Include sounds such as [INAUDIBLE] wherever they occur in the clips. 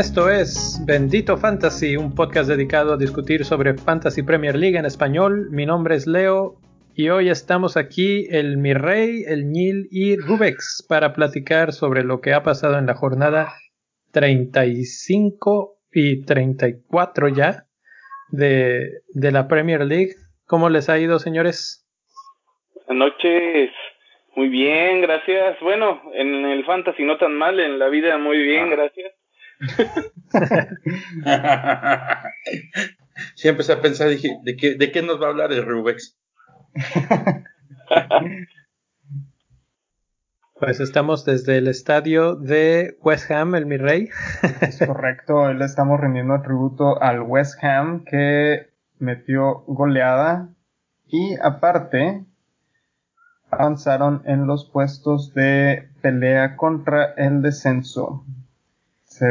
Esto es Bendito Fantasy, un podcast dedicado a discutir sobre Fantasy Premier League en español. Mi nombre es Leo y hoy estamos aquí el Mirrey, el Nil y Rubex para platicar sobre lo que ha pasado en la jornada 35 y 34 ya de, de la Premier League. ¿Cómo les ha ido, señores? Buenas noches. Muy bien, gracias. Bueno, en el fantasy no tan mal, en la vida muy bien, ah. gracias. [LAUGHS] sí, empecé a pensar, dije, ¿de qué, de qué nos va a hablar el Rubex? [LAUGHS] Pues estamos desde el estadio de West Ham, el mi rey. Es correcto, [LAUGHS] le estamos rendiendo tributo al West Ham que metió goleada y aparte avanzaron en los puestos de pelea contra el descenso.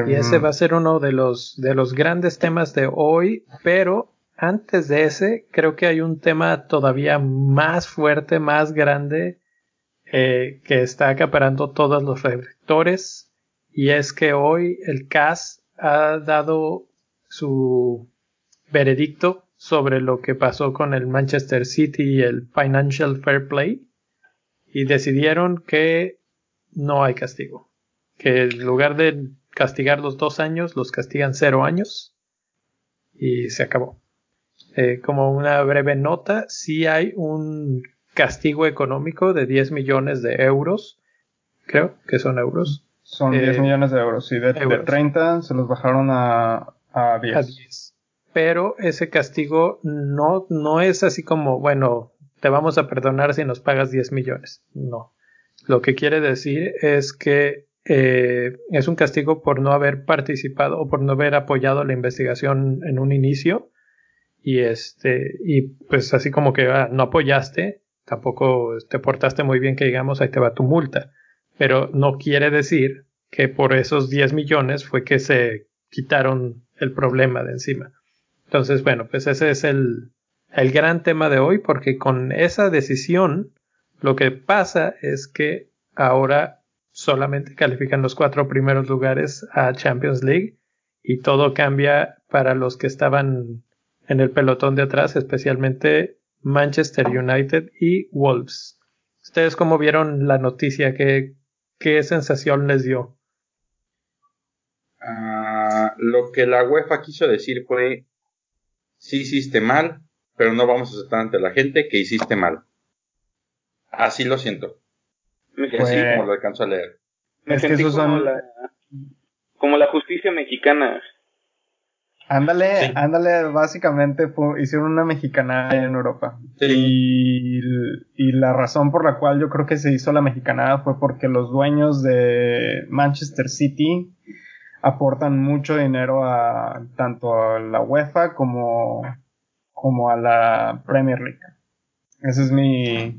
Y ese va a ser uno de los, de los grandes temas de hoy, pero antes de ese, creo que hay un tema todavía más fuerte, más grande, eh, que está acaparando todos los reflectores, y es que hoy el CAS ha dado su veredicto sobre lo que pasó con el Manchester City y el Financial Fair Play, y decidieron que no hay castigo, que en lugar de castigar los dos años, los castigan cero años y se acabó. Eh, como una breve nota, si hay un castigo económico de 10 millones de euros, creo que son euros. Son 10 eh, millones de euros, y de, 30 se los bajaron a, a 10. Pero ese castigo no, no es así como, bueno, te vamos a perdonar si nos pagas 10 millones. No. Lo que quiere decir es que eh, es un castigo por no haber participado o por no haber apoyado la investigación en un inicio y este y pues así como que ah, no apoyaste tampoco te portaste muy bien que digamos ahí te va tu multa. Pero no quiere decir que por esos 10 millones fue que se quitaron el problema de encima. Entonces bueno pues ese es el el gran tema de hoy porque con esa decisión lo que pasa es que ahora solamente califican los cuatro primeros lugares a Champions League y todo cambia para los que estaban en el pelotón de atrás, especialmente Manchester United y Wolves. ¿Ustedes cómo vieron la noticia? ¿Qué, qué sensación les dio? Ah, lo que la UEFA quiso decir fue, sí hiciste mal, pero no vamos a aceptar ante la gente que hiciste mal. Así lo siento así como lo alcanzo a leer. Me sentí como, la, como la justicia mexicana. Ándale, ándale, básicamente hicieron una mexicana en Europa. Y, y, la razón por la cual yo creo que se hizo la mexicanada fue porque los dueños de Manchester City aportan mucho dinero a tanto a la UEFA como, como a la Premier League. Ese es mi,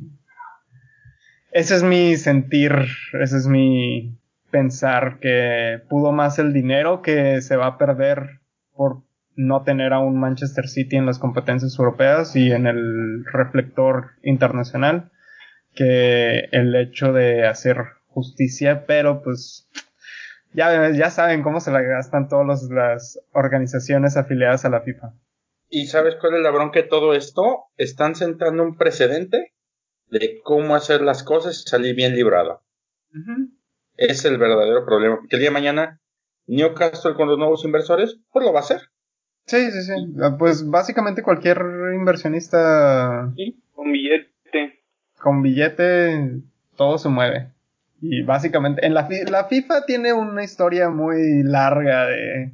ese es mi sentir, ese es mi pensar que pudo más el dinero que se va a perder por no tener a un Manchester City en las competencias europeas y en el reflector internacional que el hecho de hacer justicia, pero pues ya, ya saben cómo se la gastan todas las organizaciones afiliadas a la FIFA. ¿Y sabes cuál es la bronca de todo esto? Están sentando un precedente de cómo hacer las cosas y salir bien librado. Es el verdadero problema, porque el día de mañana Newcastle con los nuevos inversores, pues lo va a hacer. Sí, sí, sí. Pues básicamente cualquier inversionista... Sí, con billete. Con billete todo se mueve. Y básicamente, en la, la FIFA tiene una historia muy larga de...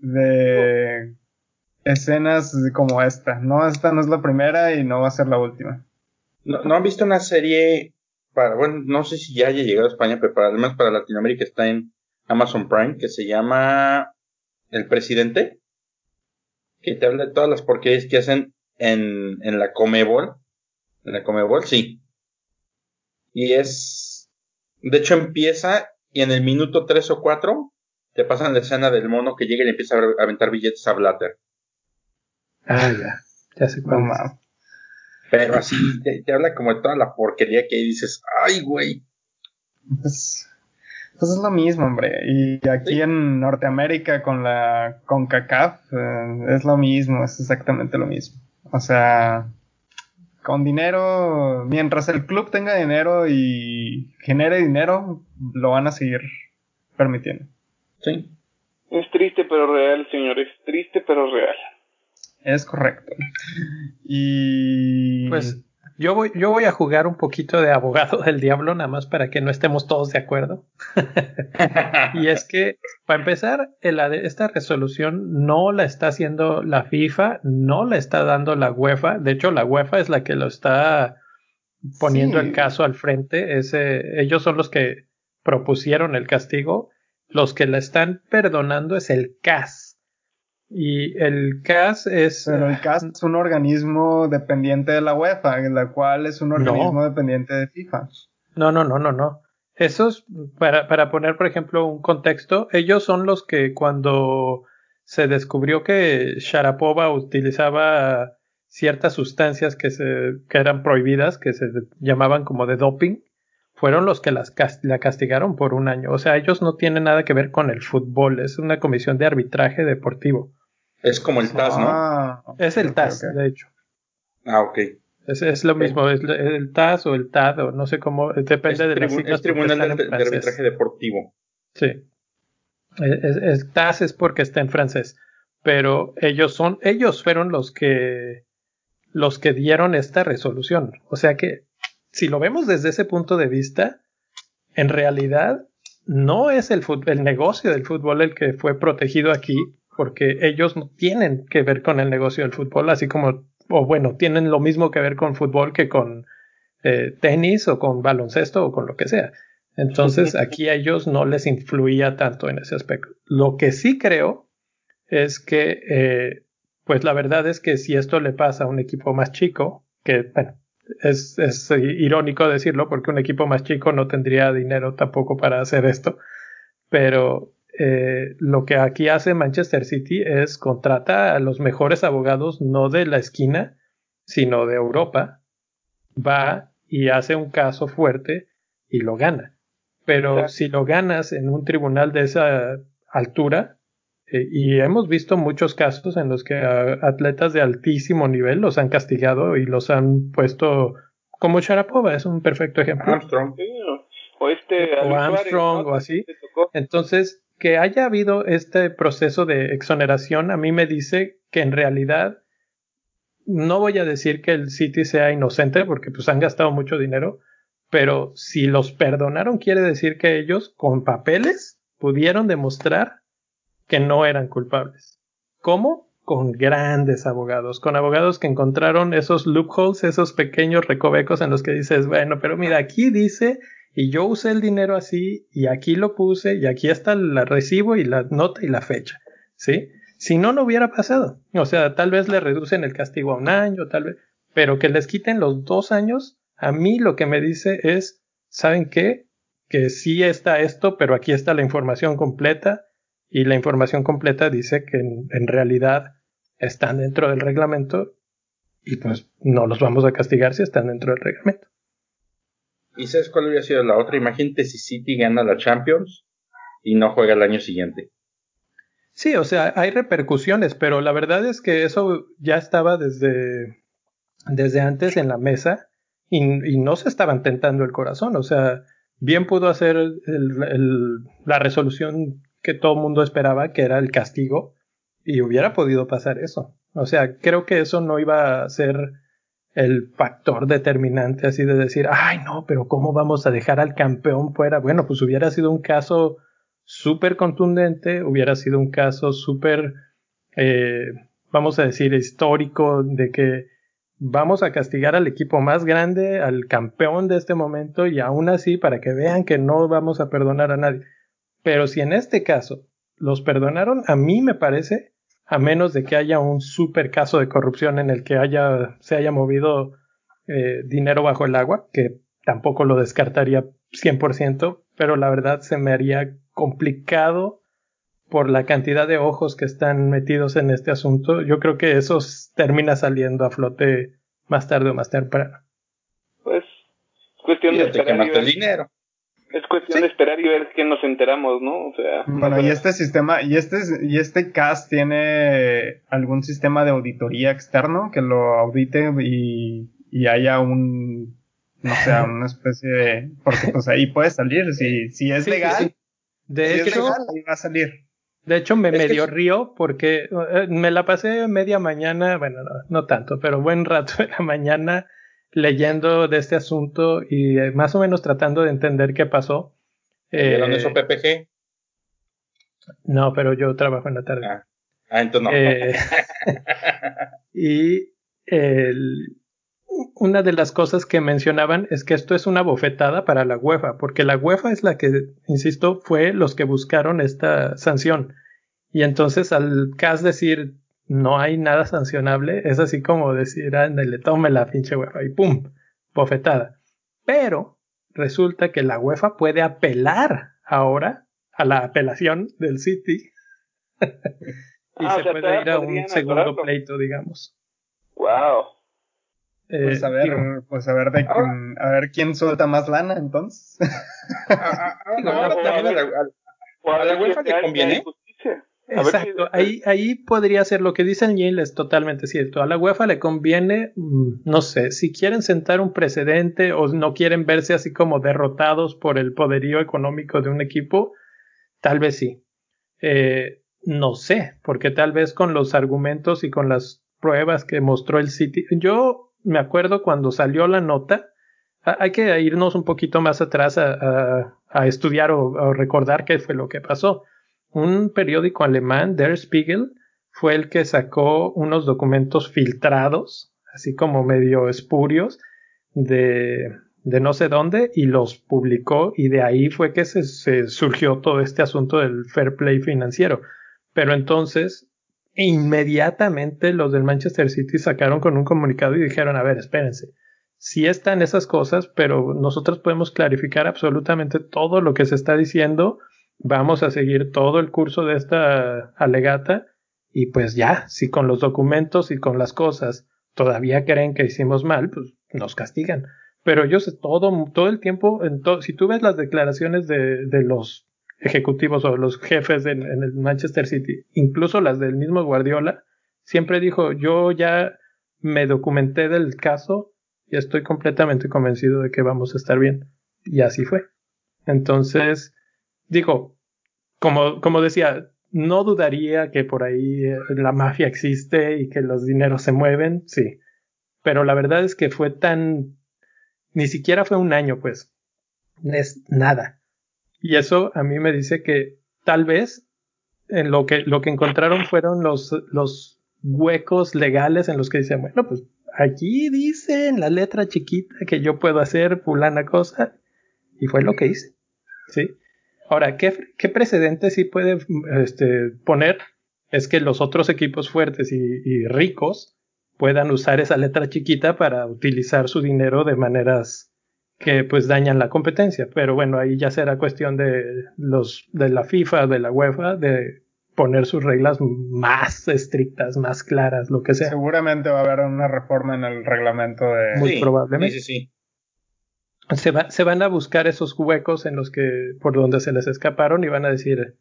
De escenas como esta. No, esta no es la primera y no va a ser la última. ¿No, han visto una serie para, bueno, no sé si ya haya llegado a España, pero para, además para Latinoamérica está en Amazon Prime, que se llama El Presidente? Que te habla de todas las porquerías que hacen en, en la Comebol. En la Comebol, sí. Y es, de hecho empieza y en el minuto 3 o 4 te pasan la escena del mono que llega y le empieza a aventar billetes a Blatter. Ah, ya. Ya sé cuál Pero así te, habla como de toda la porquería que dices, ay, güey. Pues, pues, es lo mismo, hombre. Y aquí en Norteamérica con la CONCACAF eh, es lo mismo, es exactamente lo mismo. O sea, con dinero, mientras el club tenga dinero y genere dinero, lo van a seguir permitiendo. Sí. Es triste pero real, señores, triste pero real. Es correcto. Y pues yo voy, yo voy a jugar un poquito de abogado [LAUGHS] del diablo, nada más para que no estemos todos de acuerdo. [LAUGHS] y es que, para empezar, esta resolución no la está haciendo la FIFA, no la está dando la UEFA. De hecho, la UEFA es la que lo está poniendo el caso al frente. Ese, ellos son los que propusieron el castigo los que la están perdonando es el CAS. Y el CAS es. Pero el CAS es un organismo dependiente de la UEFA, la cual es un organismo dependiente de FIFA. No, no, no, no, no. Esos, para, para poner, por ejemplo, un contexto, ellos son los que cuando se descubrió que Sharapova utilizaba ciertas sustancias que, se, que eran prohibidas, que se llamaban como de doping, fueron los que las la castigaron por un año. O sea, ellos no tienen nada que ver con el fútbol, es una comisión de arbitraje deportivo. Es como el TAS, ¿no? Ah, es el TAS, de hecho. Ah, ok. Es, lo mismo, es el TAS o el TAD, o no sé cómo, depende de las Es Tribunal de, Arbitraje Deportivo. Sí. El TAS es porque está en francés, pero ellos son, ellos fueron los que los que dieron esta resolución. O sea que si lo vemos desde ese punto de vista, en realidad no es el, el negocio del fútbol el que fue protegido aquí, porque ellos no tienen que ver con el negocio del fútbol, así como, o bueno, tienen lo mismo que ver con fútbol que con eh, tenis o con baloncesto o con lo que sea. Entonces aquí a ellos no les influía tanto en ese aspecto. Lo que sí creo es que, eh, pues la verdad es que si esto le pasa a un equipo más chico, que bueno, es, es, irónico decirlo porque un equipo más chico no tendría dinero tampoco para hacer esto. Pero eh, lo que aquí hace Manchester City es contrata a los mejores abogados no de la esquina, sino de Europa. Va y hace un caso fuerte y lo gana. Pero si lo ganas en un tribunal de esa altura, eh, y hemos visto muchos casos en los que atletas de altísimo nivel los han castigado y los han puesto como Sharapova, es un perfecto ejemplo. Armstrong. o este o Armstrong o así. Entonces, que haya habido este proceso de exoneración a mí me dice que en realidad no voy a decir que el City sea inocente porque pues han gastado mucho dinero, pero si los perdonaron quiere decir que ellos con papeles pudieron demostrar que no eran culpables. ¿Cómo? Con grandes abogados, con abogados que encontraron esos loopholes, esos pequeños recovecos en los que dices, bueno, pero mira, aquí dice y yo usé el dinero así y aquí lo puse y aquí está el recibo y la nota y la fecha, ¿sí? Si no, no hubiera pasado. O sea, tal vez le reducen el castigo a un año, tal vez, pero que les quiten los dos años, a mí lo que me dice es, ¿saben qué? Que sí está esto, pero aquí está la información completa y la información completa dice que en, realidad están dentro del reglamento y pues no los vamos a castigar si están dentro del reglamento. ¿Y sabes cuál hubiera sido la otra? Imagínate si City gana la Champions y no juega el año siguiente. Sí, o sea, hay repercusiones, pero la verdad es que eso ya estaba desde, desde antes en la mesa y, no se estaban tentando el corazón. O sea, bien pudo hacer la resolución que todo el mundo esperaba, que era el castigo, y hubiera podido pasar eso. O sea, creo que eso no iba a ser el factor determinante así de decir, ay no, pero ¿cómo vamos a dejar al campeón fuera? Bueno, pues hubiera sido un caso súper contundente, hubiera sido un caso súper, eh, vamos a decir, histórico de que vamos a castigar al equipo más grande, al campeón de este momento y aún así para que vean que no vamos a perdonar a nadie. Pero si en este caso los perdonaron, a mí me parece, a menos de que haya un super caso de corrupción en el que haya, se haya movido eh, dinero bajo el agua, que tampoco lo descartaría 100%, pero la verdad se me haría complicado por la cantidad de ojos que están metidos en este asunto, yo creo que eso termina saliendo a flote más tarde o más temprano. Pues, cuestión de y ver. dinero. Es cuestión de esperar y ver que nos enteramos, ¿no? O sea. Bueno, y este sistema, y este, y este CAS tiene algún sistema de auditoría externo que lo audite y, y haya un, no sé, [LAUGHS] una especie de, porque pues ahí puede salir, si, si es legal. De hecho, ahí va a salir. De hecho, me medio río porque eh, me la pasé media mañana, bueno, no, tanto, pero buen rato [LAUGHS] de la mañana leyendo de este asunto y eh, más o menos tratando de entender qué pasó. Eh, eso PPG? No, pero yo trabajo en la tarde. Ah, ah entonces no. Eh, [LAUGHS] y el, una de las cosas que mencionaban es que esto es una bofetada para la UEFA, porque la UEFA es la que, insisto, fue los que buscaron esta sanción. Y entonces al CAS decir no hay nada sancionable, es así como decir, le tome la pinche UEFA y pum, bofetada. Pero resulta que la UEFA puede apelar ahora a la apelación del City y ah, se puede ir a un segundo pleito, digamos. Wow. Eh, pues a ver, pues a ver de quién, a ver quién suelta más lana entonces. a la UEFA le conviene. Exacto, ahí, ahí podría ser lo que dice el es totalmente cierto. A la UEFA le conviene, mm, no sé, si quieren sentar un precedente o no quieren verse así como derrotados por el poderío económico de un equipo, tal vez sí. Eh, no sé, porque tal vez con los argumentos y con las pruebas que mostró el City, yo me acuerdo cuando salió la nota, hay que irnos un poquito más atrás a, estudiar o, recordar qué fue lo que pasó. Un periódico alemán, Der Spiegel, fue el que sacó unos documentos filtrados, así como medio espurios, de, de no sé dónde, y los publicó, y de ahí fue que se surgió todo este asunto del fair play financiero. Pero entonces inmediatamente los del Manchester City sacaron con un comunicado y dijeron, a ver, espérense, sí están esas cosas, pero nosotros podemos clarificar absolutamente todo lo que se está diciendo, vamos a seguir todo el curso de esta alegata y pues ya, si con los documentos y con las cosas todavía creen que hicimos mal, pues nos castigan. Pero sé todo, todo el tiempo, en si tú ves las declaraciones de, de los ejecutivos o los jefes en, el Manchester City, incluso las del mismo Guardiola, siempre dijo, yo ya me documenté del caso y estoy completamente convencido de que vamos a estar bien. Y así fue. Entonces, digo, como, como decía, no dudaría que por ahí eh, la mafia existe y que los dineros se mueven, sí. Pero la verdad es que fue tan... Ni siquiera fue un año, pues. Es nada. Y eso a mí me dice que tal vez en lo que, lo que encontraron fueron los, los huecos legales en los que dicen, bueno, pues aquí dice en la letra chiquita que yo puedo hacer fulana cosa. Y fue lo que hice. ¿Sí? Ahora, ¿qué, qué precedente sí puede este, poner? Es que los otros equipos fuertes y, y ricos puedan usar esa letra chiquita para utilizar su dinero de maneras que pues dañan la competencia. Pero bueno, ahí ya será cuestión de los de la FIFA, de la UEFA, de poner sus reglas más estrictas, más claras, lo que sea. Seguramente va a haber una reforma en el reglamento de... Muy probablemente. Sí, sí, Se, se, van a buscar esos huecos en los que, por donde se les escaparon y van a decir,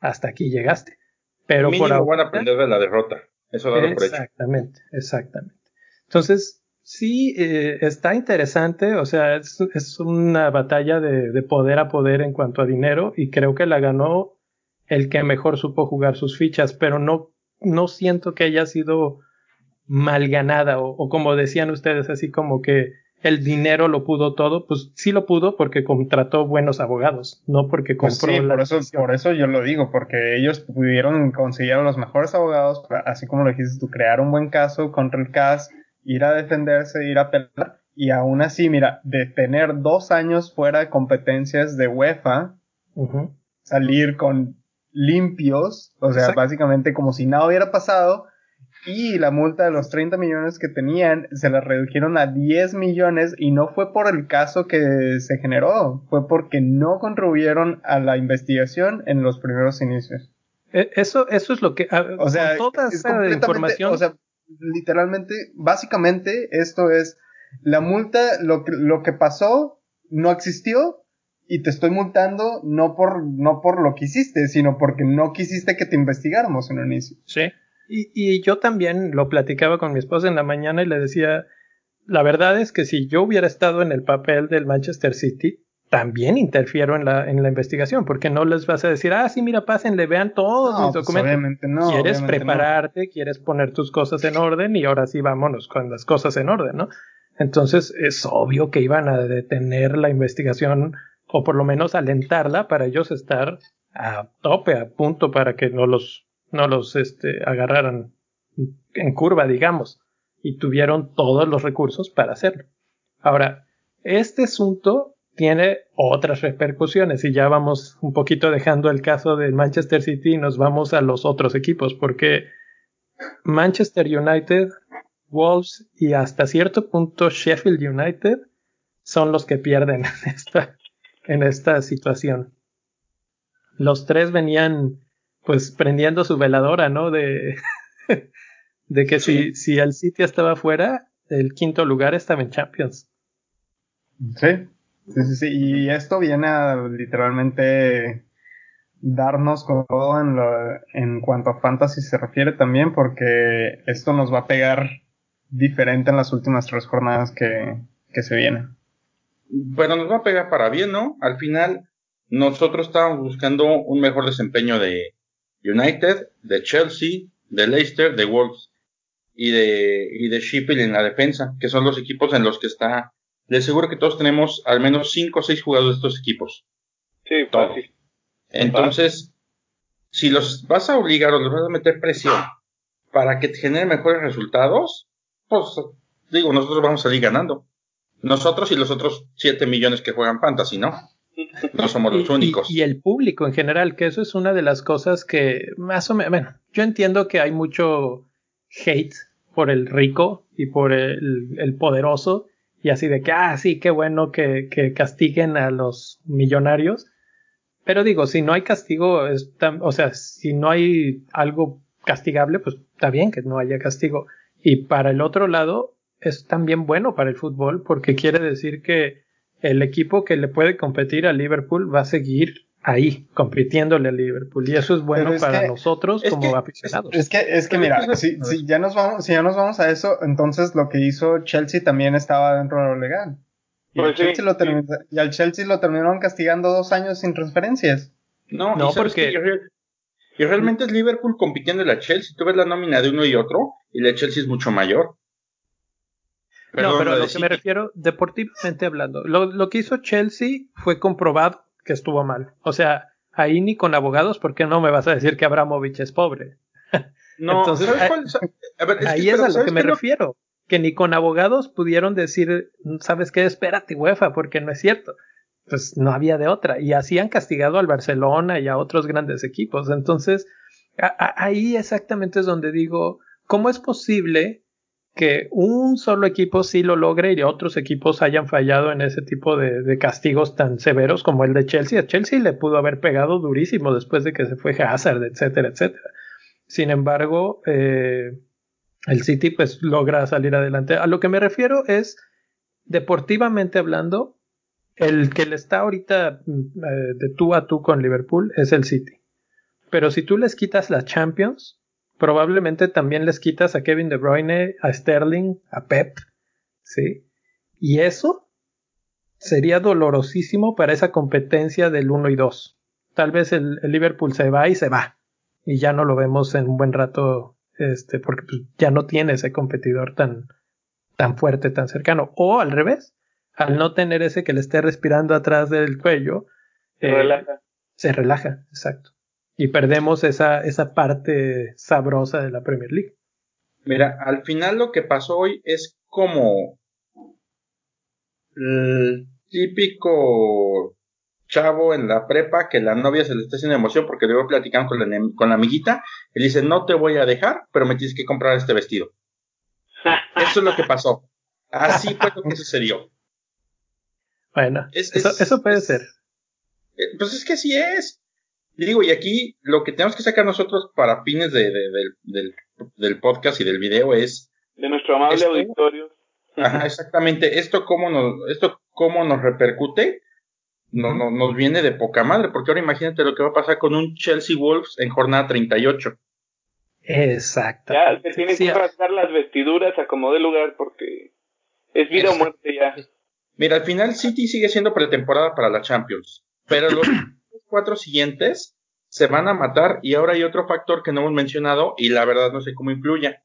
hasta aquí llegaste. Pero por ahora... van a aprender de la derrota. Eso da por Exactamente, exactamente. Entonces, Sí, eh, está interesante, o sea, es, es una batalla de, de, poder a poder en cuanto a dinero y creo que la ganó el que mejor supo jugar sus fichas, pero no, no siento que haya sido mal ganada o, como decían ustedes, así como que el dinero lo pudo todo, pues sí lo pudo porque contrató buenos abogados, no porque pues compró. sí, por, eso, por eso yo lo digo, porque ellos pudieron conseguir a los mejores abogados, así como lo dijiste tú, crear un buen caso contra el CAS ir a defenderse, ir a pelear. Y aún así, mira, de tener dos años fuera de competencias de UEFA, salir con limpios, o sea, básicamente como si nada hubiera pasado, y la multa de los 30 millones que tenían se la redujeron a 10 millones y no fue por el caso que se generó, fue porque no contribuyeron a la investigación en los primeros inicios. E, eso, eso es lo que. O sea, toda esa información. O sea, literalmente, básicamente, esto es la multa, lo que, lo que pasó no existió y te estoy multando no por, no por lo que hiciste, sino porque no quisiste que te investigáramos en un inicio. Sí. Y, y yo también lo platicaba con mi esposa en la mañana y le decía, la verdad es que si yo hubiera estado en el papel del Manchester City, también interfiero en la, en la investigación, porque no les vas a decir, ah, sí, mira, pásenle, vean todos mis pues, documentos. obviamente no, quieres prepararte, quieres poner tus cosas en orden y ahora sí vámonos con las cosas en orden, ¿no? Entonces es obvio que iban a detener la investigación o por lo menos alentarla para ellos estar a tope, a punto para que no los, no los este, agarraran en curva, digamos, y tuvieron todos los recursos para hacerlo. Ahora, este asunto tiene otras repercusiones y ya vamos un poquito dejando el caso de Manchester City y nos vamos a los otros equipos porque Manchester United, Wolves y hasta cierto punto Sheffield United son los que pierden [LAUGHS] en esta, en esta situación. Los tres venían pues prendiendo su veladora, ¿no? De, [LAUGHS] de que si, si el City estaba fuera, el quinto lugar estaba en Champions. Sí, Sí, sí, sí. Y esto viene a literalmente darnos todo en, lo, en cuanto a fantasy se refiere también, porque esto nos va a pegar diferente en las últimas tres jornadas que, que se vienen. Bueno, nos va a pegar para bien, ¿no? Al final, nosotros estábamos buscando un mejor desempeño de United, de Chelsea, de Leicester, de Wolves y de, y de Sheffield en la defensa, que son los equipos en los que está le aseguro que todos tenemos al menos 5 o 6 jugadores de estos equipos. Sí, fácil. Entonces, si los vas a obligar o los vas a meter presión para que te generen mejores resultados, pues digo, nosotros vamos a salir ganando. Nosotros y los otros 7 millones que juegan fantasy, ¿no? No somos los únicos. Y, el público en general, que eso es una de las cosas que más o menos, bueno, yo entiendo que hay mucho hate por el rico y por el poderoso, y así de que, ah, sí, qué bueno que, que castiguen a los millonarios. Pero digo, si no hay castigo, es o sea, si no hay algo castigable, pues está bien que no haya castigo. Y para el otro lado, es también bueno para el fútbol porque quiere decir que el equipo que le puede competir a Liverpool va a seguir ahí, compitiéndole a Liverpool. Y eso es bueno para nosotros como aficionados. Es que, es que mira, si, ya nos vamos, si ya nos vamos a eso, entonces lo que hizo Chelsea también estaba dentro de lo legal. Y, pues Chelsea lo y al Chelsea lo terminaron castigando dos años sin transferencias. No, no porque... Y realmente es Liverpool compitiendo en la Chelsea. Tú ves la nómina de uno y otro, y la Chelsea es mucho mayor. No, pero a lo que me refiero, deportivamente hablando, lo, lo que hizo Chelsea fue comprobado que estuvo mal. O sea, ahí ni con abogados, porque no me vas a decir que Abramovich es pobre? [LAUGHS] No, Entonces, ahí es, a lo que me refiero. Que ni con abogados pudieron decir, ¿sabes qué? Espérate, UEFA, porque no es cierto. Pues no había de otra. Y así han castigado al Barcelona y a otros grandes equipos. Entonces, ahí exactamente es donde digo, ¿cómo es posible que un solo equipo sí lo logre y otros equipos hayan fallado en ese tipo de, castigos tan severos como el de Chelsea. A Chelsea le pudo haber pegado durísimo después de que se fue Hazard, etcétera, etcétera. Sin embargo, eh, el City pues logra salir adelante. A lo que me refiero es, deportivamente hablando, el que le está ahorita eh, de tú a tú con Liverpool es el City. Pero si tú les quitas la Champions, probablemente también les quitas a Kevin De Bruyne, a Sterling, a Pep, ¿sí? Y eso sería dolorosísimo para esa competencia del 1 y 2. Tal vez el, Liverpool se va y se va. Y ya no lo vemos en un buen rato, este, porque pues, ya no tiene ese competidor tan, tan fuerte, tan cercano. O al revés, al no tener ese que le esté respirando atrás del cuello, se eh, relaja. Se relaja, exacto y perdemos esa, esa parte sabrosa de la Premier League. Mira, al final lo que pasó hoy es como el típico chavo en la prepa que la novia se le está haciendo emoción porque luego platicando con la, con la amiguita y le dice no te voy a dejar pero me tienes que comprar este vestido [LAUGHS] eso es lo que pasó. Así fue lo que sucedió. Bueno eso, puede ser. Eh, pues es que así es Y digo, y aquí lo que tenemos que sacar nosotros para fines de, del, del, podcast y del video es... De nuestro amable auditorio. Ajá, exactamente. Esto cómo nos, esto cómo nos repercute, no, no, nos viene de poca madre, porque ahora imagínate lo que va a pasar con un Chelsea Wolves en jornada 38. Exacto. Ya se tienen que rasgar las vestiduras a como de lugar porque es vida o muerte ya. Mira, al final City sigue siendo pretemporada para la Champions, pero los [CLEARS THROAT] cuatro siguientes se van a matar y ahora hay otro factor que no hemos mencionado y la verdad no sé cómo influye.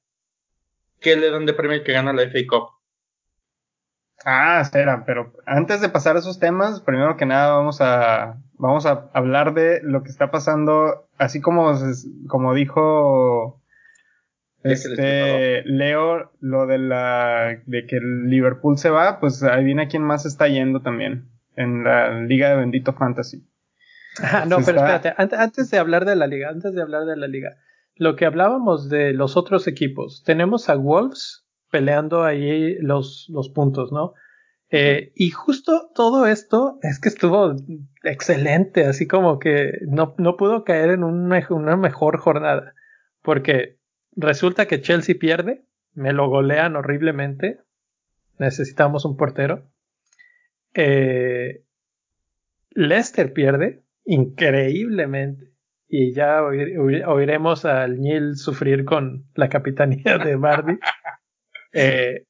¿Qué le dan de premio que gana la FA Cup? Ah, espera, pero antes de pasar a esos temas, primero que nada vamos a vamos a hablar de lo que está pasando, así como como dijo este Leo lo de la de que el Liverpool se va, pues ahí viene quién más está yendo también en la Liga de Bendito Fantasy. Ah, no, pero espérate, antes de hablar de la liga, antes de hablar de la liga, lo que hablábamos de los otros equipos, tenemos a Wolves peleando ahí los, los puntos, ¿no? Eh, y justo todo esto es que estuvo excelente, así como que no, no pudo caer en una, una, mejor jornada, porque resulta que Chelsea pierde, me lo golean horriblemente, necesitamos un portero. Eh, Leicester pierde increíblemente y ya oiremos al Nil sufrir con la capitanía de Bardi. [LAUGHS] Eh,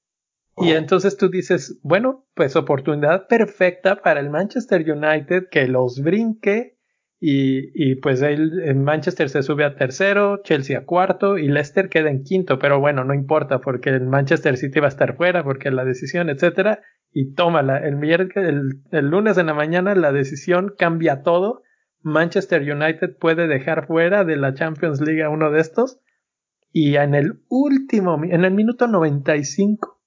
y entonces tú dices, bueno, pues oportunidad perfecta para el Manchester United que los brinque y, y pues el, Manchester se sube a tercero, Chelsea a cuarto y Leicester queda en quinto, pero bueno, no importa porque el Manchester City va a estar fuera porque la decisión, etcétera, y tómala, el, el, el lunes en la mañana la decisión cambia todo, Manchester United puede dejar fuera de la Champions League a uno de estos y en el último, en el minuto 95,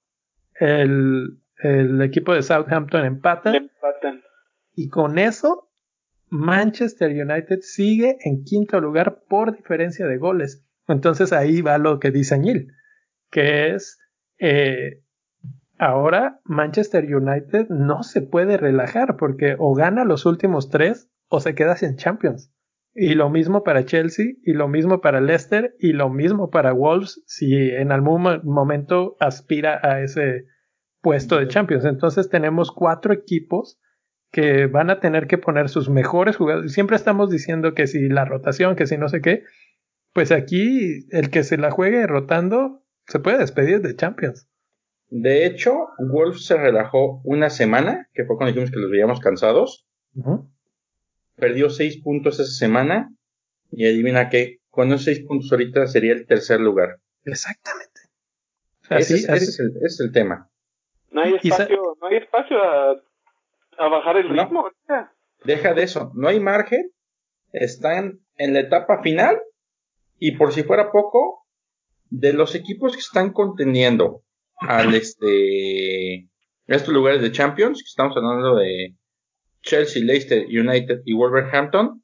el, el equipo de Southampton empata. Empatan. Y con eso, Manchester United sigue en quinto lugar por diferencia de goles. Entonces ahí va lo que dice Añil, que es eh, ahora Manchester United no se puede relajar porque o gana los últimos tres o se queda sin Champions. Y lo mismo para Chelsea, y lo mismo para Leicester, y lo mismo para Wolves, si en algún momento aspira a ese puesto de Champions. Entonces tenemos cuatro equipos que van a tener que poner sus mejores jugadores. Siempre estamos diciendo que si la rotación, que si no sé qué, pues aquí el que se la juegue rotando se puede despedir de Champions. De hecho, Wolves se relajó una semana, que fue cuando dijimos que los veíamos cansados perdió seis puntos esa semana y adivina qué, con esos seis puntos ahorita sería el tercer lugar. Exactamente. ese, es, el, tema. No hay espacio, no hay espacio a, bajar el ritmo. deja de eso, no hay margen, están en la etapa final y por si fuera poco, de los equipos que están contendiendo al este estos lugares de Champions, que estamos hablando de Chelsea, Leicester, United y Wolverhampton,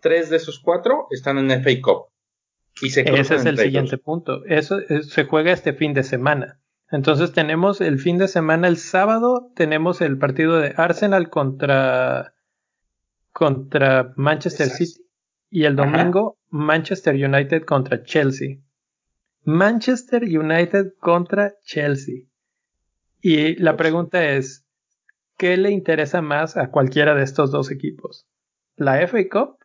tres de esos cuatro están en FA Cup. Y se Ese es el siguiente punto. Eso se juega este fin de semana. Entonces tenemos el fin de semana, el sábado tenemos el partido de Arsenal contra, contra Manchester City y el domingo Manchester United contra Chelsea. Manchester United contra Chelsea. Y la pregunta es, ¿qué le interesa más a cualquiera de estos dos equipos? ¿La FA Cup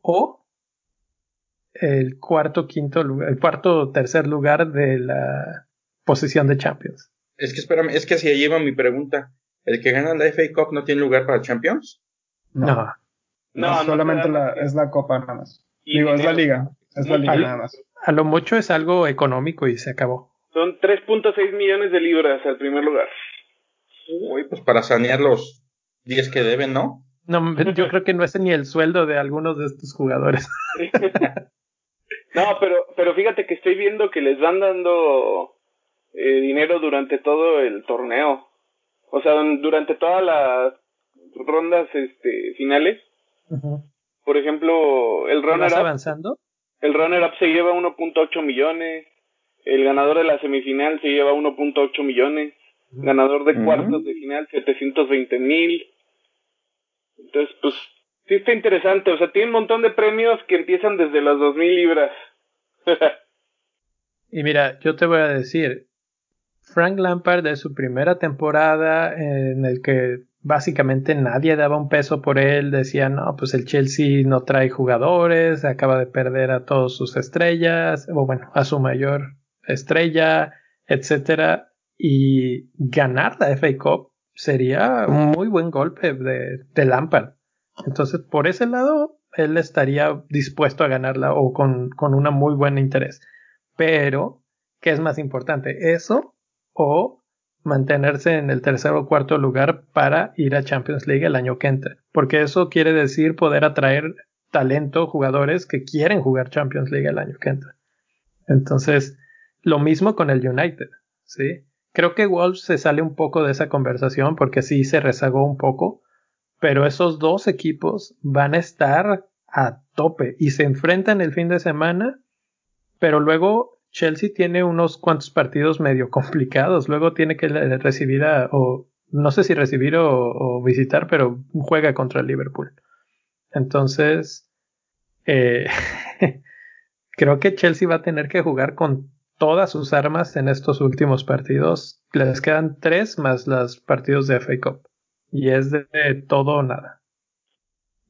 o el cuarto, quinto lugar, el cuarto tercer lugar de la posición de Champions? Es que espérame, es que así lleva mi pregunta. ¿El que gana la FA Cup no tiene lugar para Champions? No. No, solamente es la Copa nada más. Digo, es la liga. Es la liga nada más. A lo mucho es algo económico y se acabó. Son 3.6 millones de libras al primer lugar. Uy, pues para sanear los 10 que deben, ¿no? No, [LAUGHS] yo creo que no es ni el sueldo de algunos de estos jugadores. [LAUGHS] no, pero, pero fíjate que estoy viendo que les van dando eh, dinero durante todo el torneo. O sea, durante todas las rondas este, finales. Por ejemplo, el runner up. avanzando? El runner up se lleva 1.8 millones. El ganador de la semifinal se lleva 1.8 millones ganador de cuartos de final 720 mil. Entonces, pues Sí, está interesante. O sea, tiene un montón de premios que empiezan desde las 2.000 libras. [LAUGHS] y mira, yo te voy a decir, Frank Lampard de su primera temporada en el que básicamente nadie daba un peso por él, decía, no, pues el Chelsea no trae jugadores, acaba de perder a todas sus estrellas, o bueno, a su mayor estrella, etcétera, y ganar la FA Cup sería un muy buen golpe de, de Lampard. Entonces, por ese lado, él estaría dispuesto a ganarla o con, con una muy buen interés. Pero, ¿qué es más importante? ¿Eso o mantenerse en el tercer o cuarto lugar para ir a Champions League el año que entra? Porque eso quiere decir poder atraer talento, jugadores que quieren jugar Champions League el año que entra. Entonces, lo mismo con el United, ¿sí? Creo que Wolves se sale un poco de esa conversación porque sí se rezagó un poco, pero esos dos equipos van a estar a tope y se enfrentan el fin de semana, pero luego Chelsea tiene unos cuantos partidos medio complicados, luego tiene que recibir a, o no sé si recibir o, visitar, pero juega contra Liverpool. Entonces, eh, [LAUGHS] creo que Chelsea va a tener que jugar con todas sus armas en estos últimos partidos. Les quedan tres más los partidos de FA Cup y es de, todo o nada.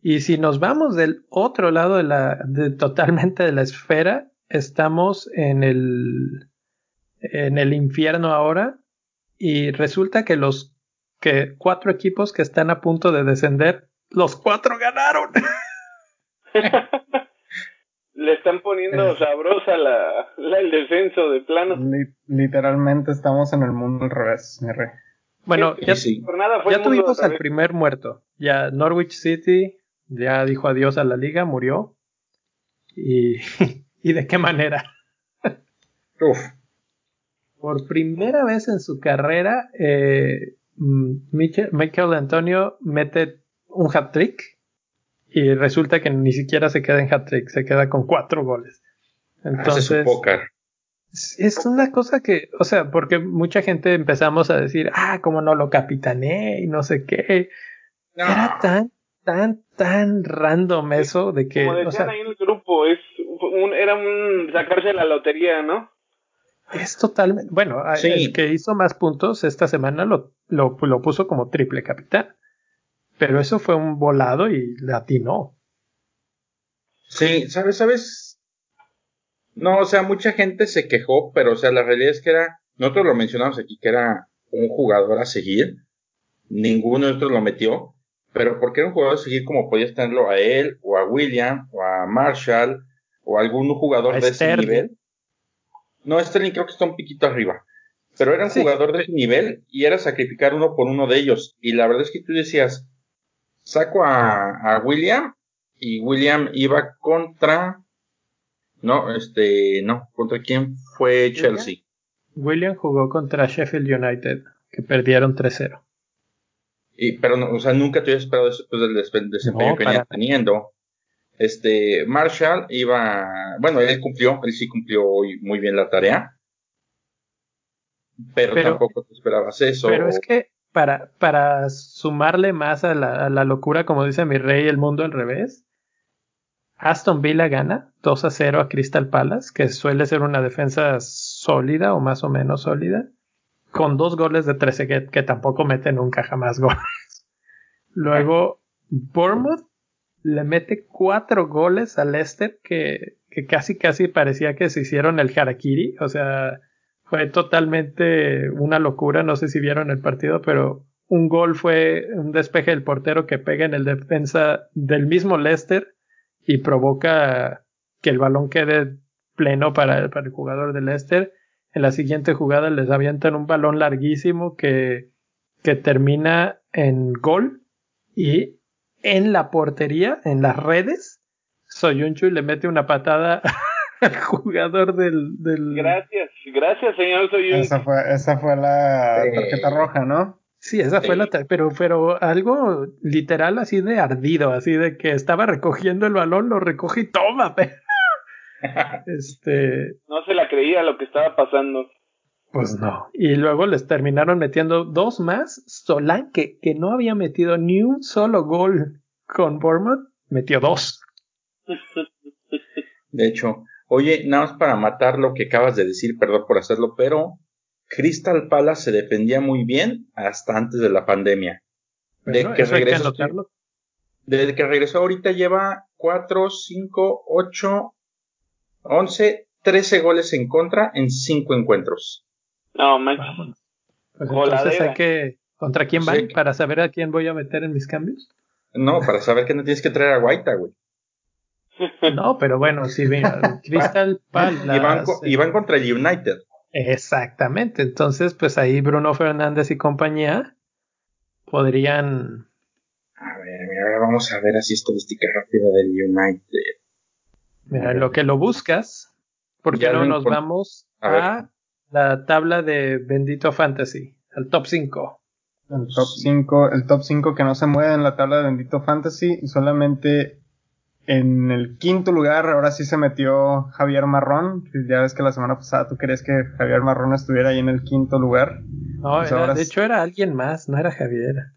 Y si nos vamos del otro lado de la, de, totalmente de la esfera, estamos en el, en el infierno ahora y resulta que los que cuatro equipos que están a punto de descender, los cuatro ganaron. [LAUGHS] Le están poniendo eh. sabrosa la, el descenso de plano. literalmente estamos en el mundo al revés, mi rey. Bueno, ya, ya tuvimos al primer muerto. Ya Norwich City ya dijo adiós a la liga, murió. Y, [LAUGHS] y de qué manera. Uf. Por primera vez en su carrera, eh, Michael, Antonio mete un hat trick y resulta que ni siquiera se queda en hat trick, se queda con cuatro goles. Entonces, Hace su póker es una cosa que, o sea, porque mucha gente empezamos a decir, ah, como no lo capitané y no sé qué. Era tan, tan, tan random eso de que. Como decían ahí en el grupo, es un, era un sacarse la lotería, ¿no? Es totalmente. Bueno, el que hizo más puntos esta semana lo, lo, lo puso como triple capitán. Pero eso fue un volado y latinó. Sí, ¿sabes? ¿Sabes? No, o sea, mucha gente se quejó, pero o sea, la realidad es que era, nosotros lo mencionamos aquí, que era un jugador a seguir, ninguno de nosotros lo metió, pero porque era un jugador a seguir como podías tenerlo a él, o a William, o a Marshall, o algún jugador de ese nivel. No, Sterling creo que está un piquito arriba, pero era un jugador de ese nivel y era sacrificar uno por uno de ellos. Y la verdad es que tú decías, saco a, a William, y William iba contra no, este, no. ¿Contra quién fue Chelsea? William jugó contra Sheffield United, que perdieron 3-0. Y, pero, no, o sea, nunca te hubieras esperado después del desempeño que venía teniendo. Este, Marshall iba, bueno, él cumplió, él sí cumplió muy bien la tarea. Pero, tampoco te esperabas eso. Pero es que para, para sumarle más a la, a la locura, como dice mi rey, el mundo al revés, Aston Villa gana 2 a 0 a Crystal Palace, que suele ser una defensa sólida o más o menos sólida, con dos goles de 13 que, tampoco mete nunca jamás goles. Luego, Bournemouth le mete cuatro goles a Leicester que, que casi casi parecía que se hicieron el harakiri, o sea, fue totalmente una locura, no sé si vieron el partido, pero un gol fue un despeje del portero que pega en el defensa del mismo Leicester y provoca que el balón quede pleno para, el jugador de Leicester. En la siguiente jugada les avientan un balón larguísimo que, que termina en gol y en la portería, en las redes, Soyunchu le mete una patada [LAUGHS] al jugador del, del... Gracias, gracias señor Soyunchu. Esa fue, esa fue la tarjeta roja, ¿no? Sí, esa fue la pero pero algo literal así de ardido, así de que estaba recogiendo el balón, lo recoge y toma. [LAUGHS] [LAUGHS] este no se la creía lo que estaba pasando. Pues no. Y luego les terminaron metiendo dos más. Solán, que, no había metido ni un solo gol con Bournemouth metió dos. De hecho, oye, nada más para matar lo que acabas de decir, perdón por hacerlo, pero Crystal Palace se defendía muy bien hasta antes de la pandemia. de que regresó, desde que regresó ahorita lleva 4, 5, 8, 11, 13 goles en contra en 5 encuentros. No, manches. Pues entonces hay que... ¿Contra quién van? Para saber a quién voy a meter en mis cambios. No, para saber que no tienes que traer a Guaita, güey. No, pero bueno, sí, mira, [LAUGHS] Crystal Palace. Y van, contra el United. Exactamente. Entonces, pues ahí Bruno Fernández y compañía podrían. A ver, mira, vamos a ver así estadística rápida del United. Mira, lo que lo buscas, porque no nos vamos a, la tabla de Bendito Fantasy, al top 5. El top 5, el top 5 que no se mueve en la tabla de Bendito Fantasy, solamente en el quinto lugar, ahora sí se metió Javier Marrón. Ya ves que la semana pasada tú querías que Javier Marrón estuviera ahí en el quinto lugar. No, pues de hecho era alguien más, no era Javier.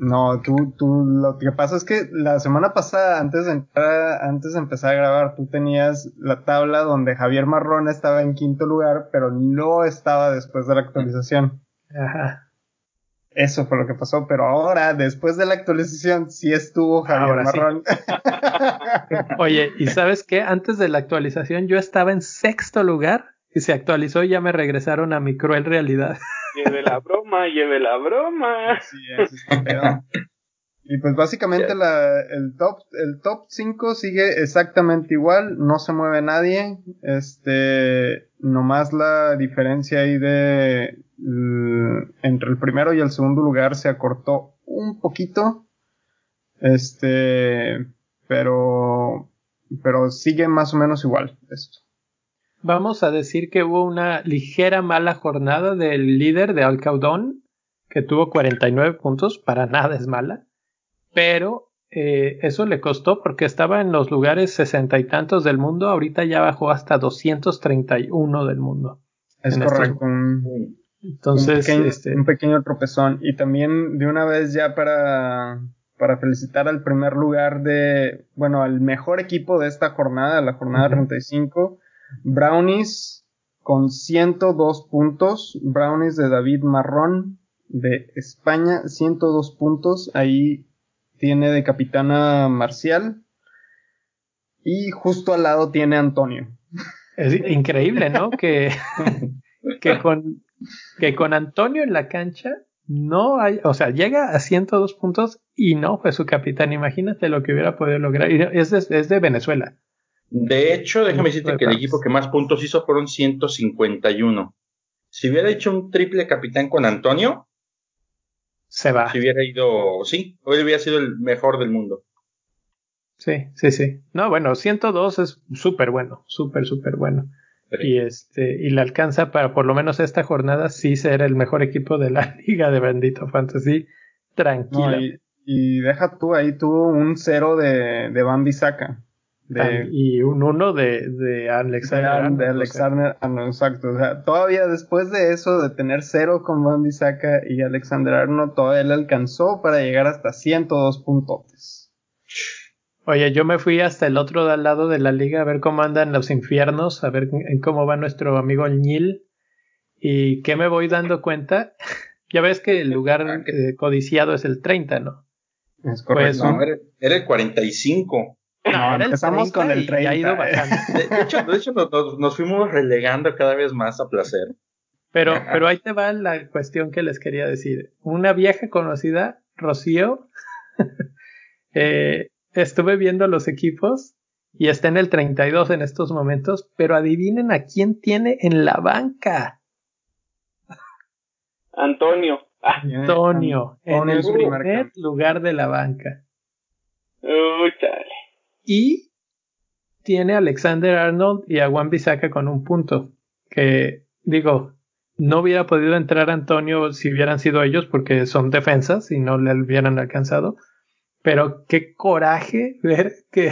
No, tú, tú, lo que pasa es que la semana pasada, antes de entrar, antes de empezar a grabar, tú tenías la tabla donde Javier Marrón estaba en quinto lugar, pero no estaba después de la actualización. Ajá. Eso fue lo que pasó, pero ahora, después de la actualización, sí estuvo Javier Marrón. [LAUGHS] Oye, ¿y sabes qué? Antes de la actualización yo estaba en sexto lugar y se actualizó y ya me regresaron a mi cruel realidad. Lleve la broma, lleve la broma. Sí, eso está Y pues básicamente la, el top el top 5 sigue exactamente igual, no se mueve nadie. Este, nomás la diferencia ahí de entre el primero y el segundo lugar se acortó un poquito. Este, pero, pero sigue más o menos igual esto. Vamos a decir que hubo una ligera mala jornada del líder de Alcaudón, que tuvo 49 puntos, para nada es mala, pero eh, eso le costó porque estaba en los lugares sesenta y tantos del mundo, ahorita ya bajó hasta 231 del mundo. Es correcto. Entonces, este, un pequeño, tropezón. Y también de una vez ya para, para felicitar al primer lugar de, bueno, al mejor equipo de esta jornada, la jornada 35, Brownies con 102 puntos, Brownies de David Marrón de España, 102 puntos, ahí tiene de capitana Marcial y justo al lado tiene Antonio. Es increíble, ¿no? [LAUGHS] que, que con que con Antonio en la cancha no hay, o sea, llega a 102 puntos y no fue su capitán. Imagínate lo que hubiera podido lograr. es, de, es de Venezuela. De hecho, déjame decirte que el equipo que más puntos hizo fueron 151. Si hubiera hecho un triple capitán con Antonio, se va. Si hubiera ido, sí, hoy hubiera sido el mejor del mundo. Sí, sí, sí. No, bueno, 102 es súper bueno, súper, súper bueno. Y este, y le alcanza para por lo menos esta jornada sí ser el mejor equipo de la [LAUGHS] liga de Bendito Fantasy. Tranquila. y, deja tú ahí tuvo un cero de, de Bambi Saca. Y un uno de, de Alexander. De, Alexander, exacto. O sea, todavía después de eso, de tener cero con Bambi Saca y Alexander Arnold, todavía le alcanzó para llegar hasta 102 puntos. Oye, yo me fui hasta el otro lado de la liga a ver cómo andan los infiernos, a ver en cómo va nuestro amigo Ñil. ¿Y qué me voy dando cuenta? [LAUGHS] ya ves que el lugar ah, eh, codiciado es el 30, ¿no? Es correcto. Pues, no, era, el 45. No, empezamos con el 30. ha ido bajando. [LAUGHS] De, hecho, de hecho nos, nos, fuimos relegando cada vez más a placer. Pero, pero ahí te va la cuestión que les quería decir. Una vieja conocida, Rocío, [LAUGHS] eh, estuve viendo los equipos y está en el 32 en estos momentos, pero adivinen a quién tiene en la banca. Antonio. Antonio, en el primer lugar de la banca. Uy, Y tiene a Alexander Arnold y a Juan Bisaca con un punto. Que digo, no hubiera podido entrar Antonio si hubieran sido ellos porque son defensas y no le hubieran alcanzado. Pero qué coraje [LAUGHS] ver que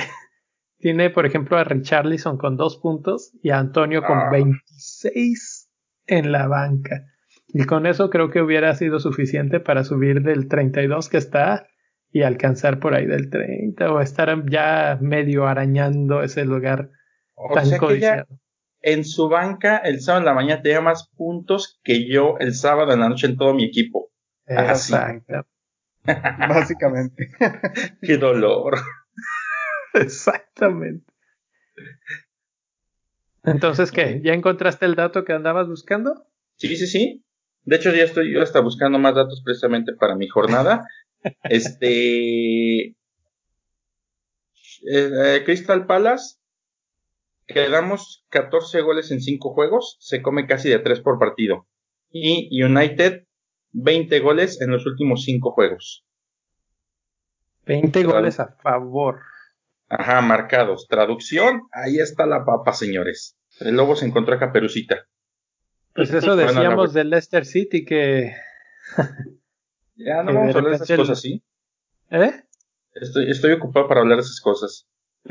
tiene, por ejemplo, a Richarlison con dos puntos y a Antonio con 26 ah. en la banca. Y con eso creo que hubiera sido suficiente para subir del 32 que está y alcanzar por ahí del 30 o estar ya medio arañando ese lugar tan codiciado. en su banca el sábado en la mañana tenía más puntos que yo el sábado en la noche en todo mi equipo. Exacto. [LAUGHS] Básicamente. [LAUGHS] Qué dolor. Exactamente. Entonces, ¿qué? ¿Ya encontraste el dato que andabas buscando? Sí, sí, sí. De hecho, ya estoy yo hasta buscando más datos precisamente para mi jornada. Este. Eh, eh, Crystal Palace. Quedamos 14 goles en 5 juegos. Se come casi de 3 por partido. Y United, 20 goles en los últimos 5 juegos. 20 goles a favor. Ajá, marcados. Traducción, ahí está la papa, señores. El lobo se encontró a Caperucita. Pues eso decíamos del Leicester City que. Ya no vamos a hablar de esas cosas, ¿sí? ¿Eh? Estoy, estoy ocupado para hablar de esas cosas. [LAUGHS]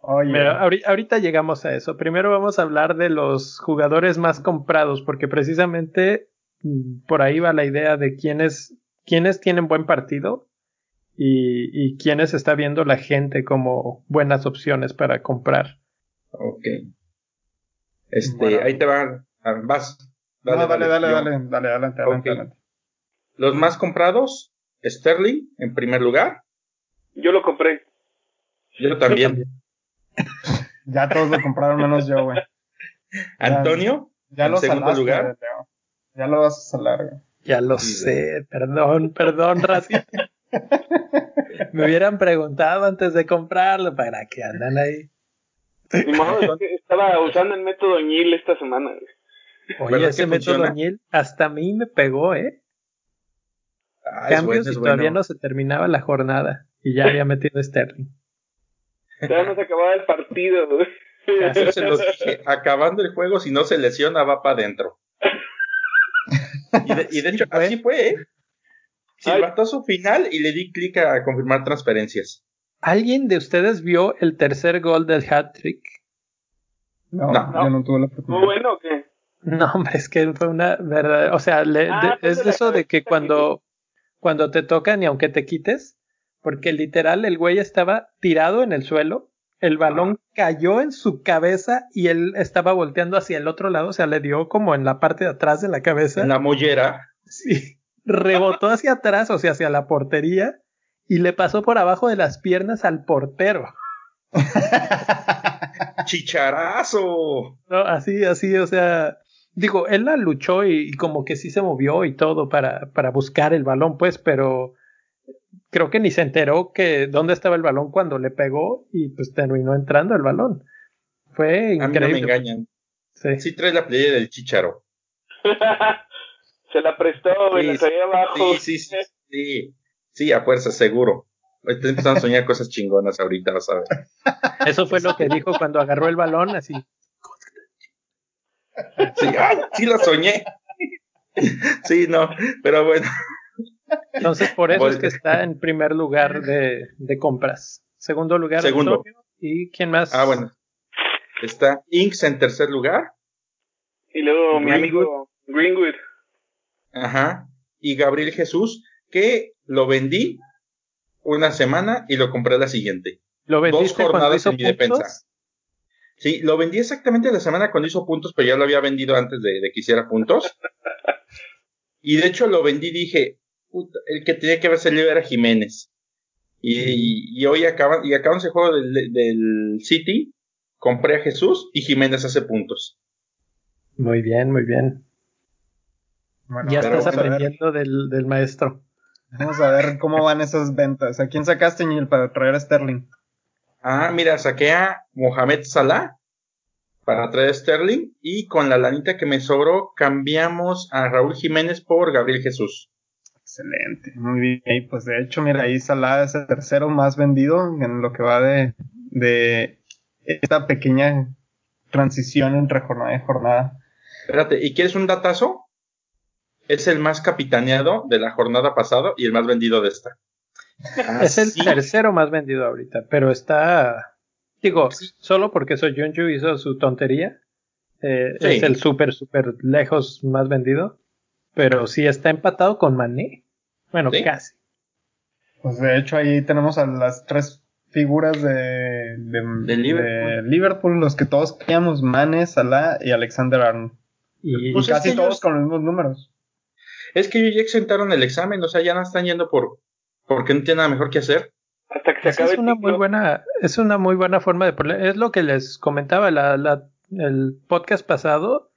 Oye. ahorita llegamos a eso. Primero vamos a hablar de los jugadores más comprados, porque precisamente mm, por ahí va la idea de quiénes quiénes tienen buen partido y, y quiénes está viendo la gente como buenas opciones para comprar. Ok. Este, ahí te va, vas. Dale, dale, dale, dale, dale, adelante, adelante, Los más comprados, Sterling, en primer lugar. Yo lo compré. Yo también. [LAUGHS] ya todos lo compraron menos yo, güey. [LAUGHS] Antonio, ya, en lo segundo lugar. Ya lo vas a salar, güey. Ya lo sé, perdón, perdón, Razi. [LAUGHS] Me hubieran preguntado antes de comprarlo, ¿para qué andan ahí? estaba usando el método ñil esta semana. Oye, ese método ñil hasta a mí me pegó, ¿eh? Ah, Cambios y todavía no se terminaba la jornada y ya había metido Sterling. Ya no se acababa el partido. se los [LAUGHS] dije, acabando el juego, si no se lesiona, va para adentro. Y de, hecho, así fue, ¿eh? su final y le di clic a confirmar transferencias. ¿Alguien de ustedes vio el tercer gol del hat-trick? No, yo no tuve la oportunidad. ¿Muy bueno o qué? No, hombre, es que fue una verdad. O sea, ah, es de eso de que cuando, cuando te tocan y aunque te quites, porque literal el güey estaba tirado en el suelo, el balón cayó en su cabeza y él estaba volteando hacia el otro lado, o sea, le dio como en la parte de atrás de la cabeza. En la mollera. Sí, rebotó hacia atrás, o sea, hacia la portería y le pasó por abajo de las piernas al portero. [LAUGHS] Chicharazo. No, así, así, o sea, digo, él la luchó y, y, como que sí se movió y todo para, para buscar el balón, pues, pero creo que ni se enteró que dónde estaba el balón cuando le pegó y pues terminó entrando el balón. Fue increíble. A mí no me engañan. Sí. sí trae la playa del chicharo. [LAUGHS] se la prestó y la traía abajo. Sí, sí, sí, sí, a fuerza, seguro. Estoy empezando a soñar cosas chingonas ahorita, vas a ver. Eso fue lo que dijo cuando agarró el balón, así. Sí, ay, sí lo soñé. Sí, no, pero bueno. Entonces, por eso es que está en primer lugar de, de compras. Segundo lugar, Segundo. ¿Y quién más? Ah, bueno. Está Inks en tercer lugar. Y luego mi amigo Greenwood. Ajá. Y Gabriel Jesús, que lo vendí una semana y lo compré la siguiente. ¿Lo Dos jornadas en mi defensa. Sí, lo vendí exactamente la semana cuando hizo puntos, pero ya lo había vendido antes de, de que hiciera puntos. [LAUGHS] y de hecho lo vendí, dije, el que tenía que haber salido era Jiménez. Y, hoy acaban, y acaban ese juego del, City, compré a Jesús y Jiménez hace puntos. Muy bien, muy bien. ya estás aprendiendo del, del, maestro. Vamos a ver cómo van esas ventas. ¿A quién sacaste, Neil, para traer a Sterling? Ah, mira, saqué a Mohamed Salah para traer a Sterling y con la lanita que me sobró cambiamos a Raúl Jiménez por Gabriel Jesús. Excelente, muy bien. Y pues de hecho, mira, ahí Salah es el tercero más vendido en lo que va de, de esta pequeña transición entre jornada y jornada. Espérate, ¿y quieres un datazo? Es el más capitaneado de la jornada pasada y el más vendido de esta. Es el tercero más vendido ahorita, pero está. Digo, solo porque Soy Junju hizo su tontería. Eh, es el súper, súper lejos más vendido pero sí está empatado con Mané. Bueno, casi. Pues de hecho ahí tenemos a las tres figuras de, de, Liverpool. los que todos queríamos, Mane, Salah y Alexander Arnold. Y, pues casi todos con los mismos números. Es que ellos ya exentaron el examen, o sea, ya no están yendo por porque no tienen nada mejor que hacer. Hasta que se acabe es una muy buena Es una muy buena forma de... Es lo que les comentaba la, la, el podcast pasado,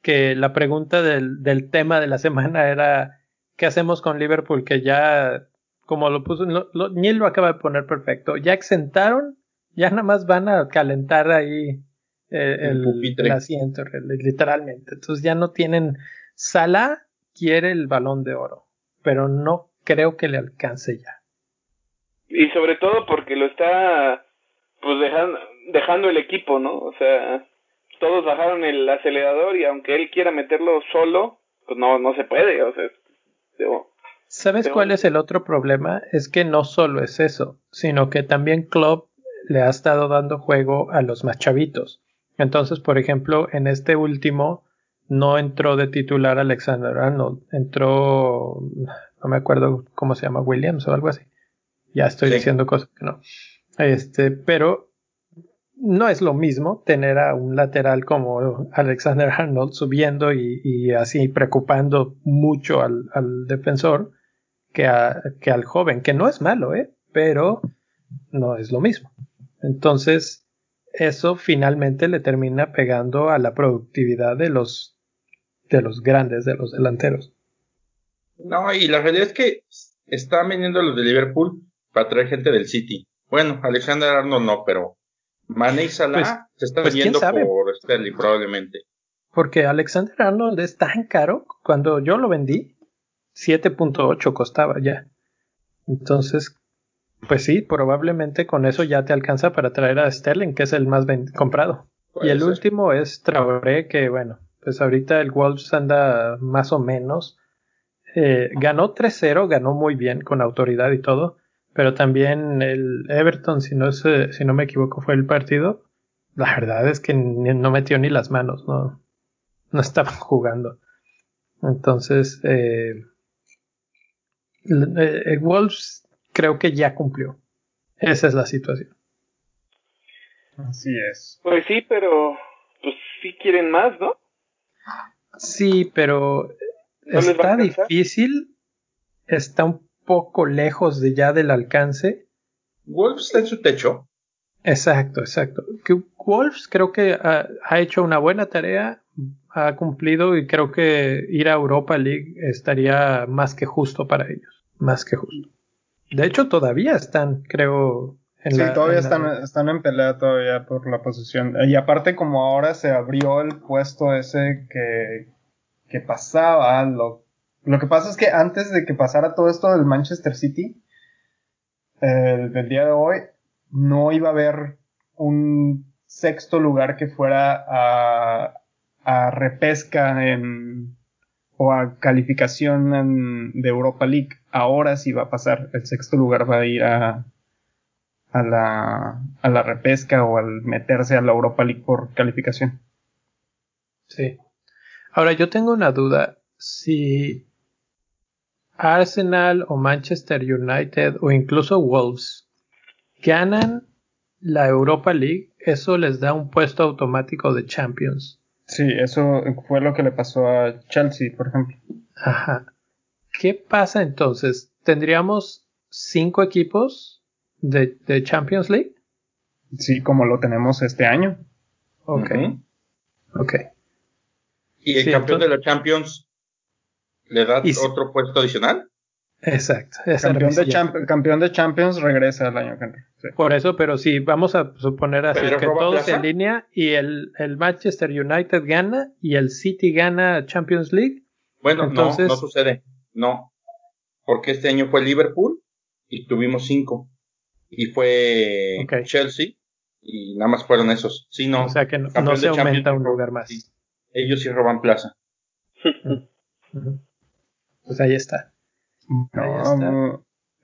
que la pregunta del, del tema de la semana era ¿qué hacemos con Liverpool? Que ya como lo puso, lo, Neil lo acaba de poner perfecto. Ya exentaron, ya nada más van a calentar ahí eh, el, asiento, literalmente. Entonces ya no tienen. Sala quiere el balón de oro, pero no creo que le alcance ya. Y sobre todo porque lo está pues dejando, dejando el equipo, ¿no? O sea, todos bajaron el acelerador y aunque él quiera meterlo solo, pues no, no se puede, o sea, ¿Sabes cuál es el otro problema? Es que no solo es eso, sino que también Club le ha estado dando juego a los más chavitos. Entonces, por ejemplo, en este último no entró de titular Alexander Arnold, entró, no me acuerdo cómo se llama, Williams o algo así. Ya estoy diciendo cosas que no. Este, pero no es lo mismo tener a un lateral como Alexander Arnold subiendo y, así preocupando mucho al, al defensor que, que al joven, que no es malo, ¿eh? pero no es lo mismo. Entonces, eso finalmente le termina pegando a la productividad de los, de los grandes, de los delanteros. No, y la realidad es que están vendiendo los de Liverpool para traer gente del City. Bueno, Alexander Arnold no, pero Mane y Salah pues, se están pues, vendiendo por Sterling probablemente. Porque Alexander Arnold es tan caro. Cuando yo lo vendí, 7.8 costaba ya. Entonces, pues sí, probablemente con eso ya te alcanza para traer a Sterling, que es el más comprado. y el último es Traoré, que bueno, pues ahorita el Wolves anda más o menos. Eh, ganó 3-0, ganó muy bien con autoridad y todo, pero también el Everton, si no, si no me equivoco, fue el partido. La verdad es que no metió ni las manos, no, no estaban [LAUGHS] jugando. Entonces, eh, eh, Wolves creo que ya cumplió. Esa es la situación. Así es. Pues sí, pero pues sí quieren más, ¿no? Sí, pero está difícil, está un poco lejos de ya del alcance. Wolves está en su techo. Exacto, exacto. Wolves creo que ha, ha, hecho una buena tarea, ha cumplido y creo que ir a Europa League estaría más que justo para ellos más que justo. De hecho, todavía están, creo. En sí, todavía están, están en pelea todavía por la posición. Y aparte, como ahora se abrió el puesto ese que, que pasaba, lo, lo que pasa es que antes de que pasara todo esto del Manchester City, el del día de hoy, no iba a haber un sexto lugar que fuera a, a repesca en, o a calificación de Europa League. Ahora sí va a pasar. El sexto lugar va a ir a, a, la, a la repesca o al meterse a la Europa League por calificación. Sí. Ahora yo tengo una duda. Si Arsenal o Manchester United o incluso Wolves ganan la Europa League, eso les da un puesto automático de Champions. Sí, eso fue lo que le pasó a Chelsea, por ejemplo. Ajá. ¿Qué pasa entonces? ¿Tendríamos cinco equipos de, Champions League? Sí, como lo tenemos este año. Ok. Ok. ¿Y el campeón de la Champions le da otro puesto adicional? Exacto. Campeón de, campeón de, Champions regresa el año que viene. Por eso, pero sí, vamos a suponer así que todos en línea y el, Manchester United gana y el City gana Champions League. Bueno, Entonces, no, no sucede. No. Porque este año fue Liverpool y tuvimos cinco. Y fue Chelsea y nada más fueron esos. Sí, no. O sea que no, se aumenta un lugar más. Ellos sí roban plaza. [LAUGHS] pues ahí está.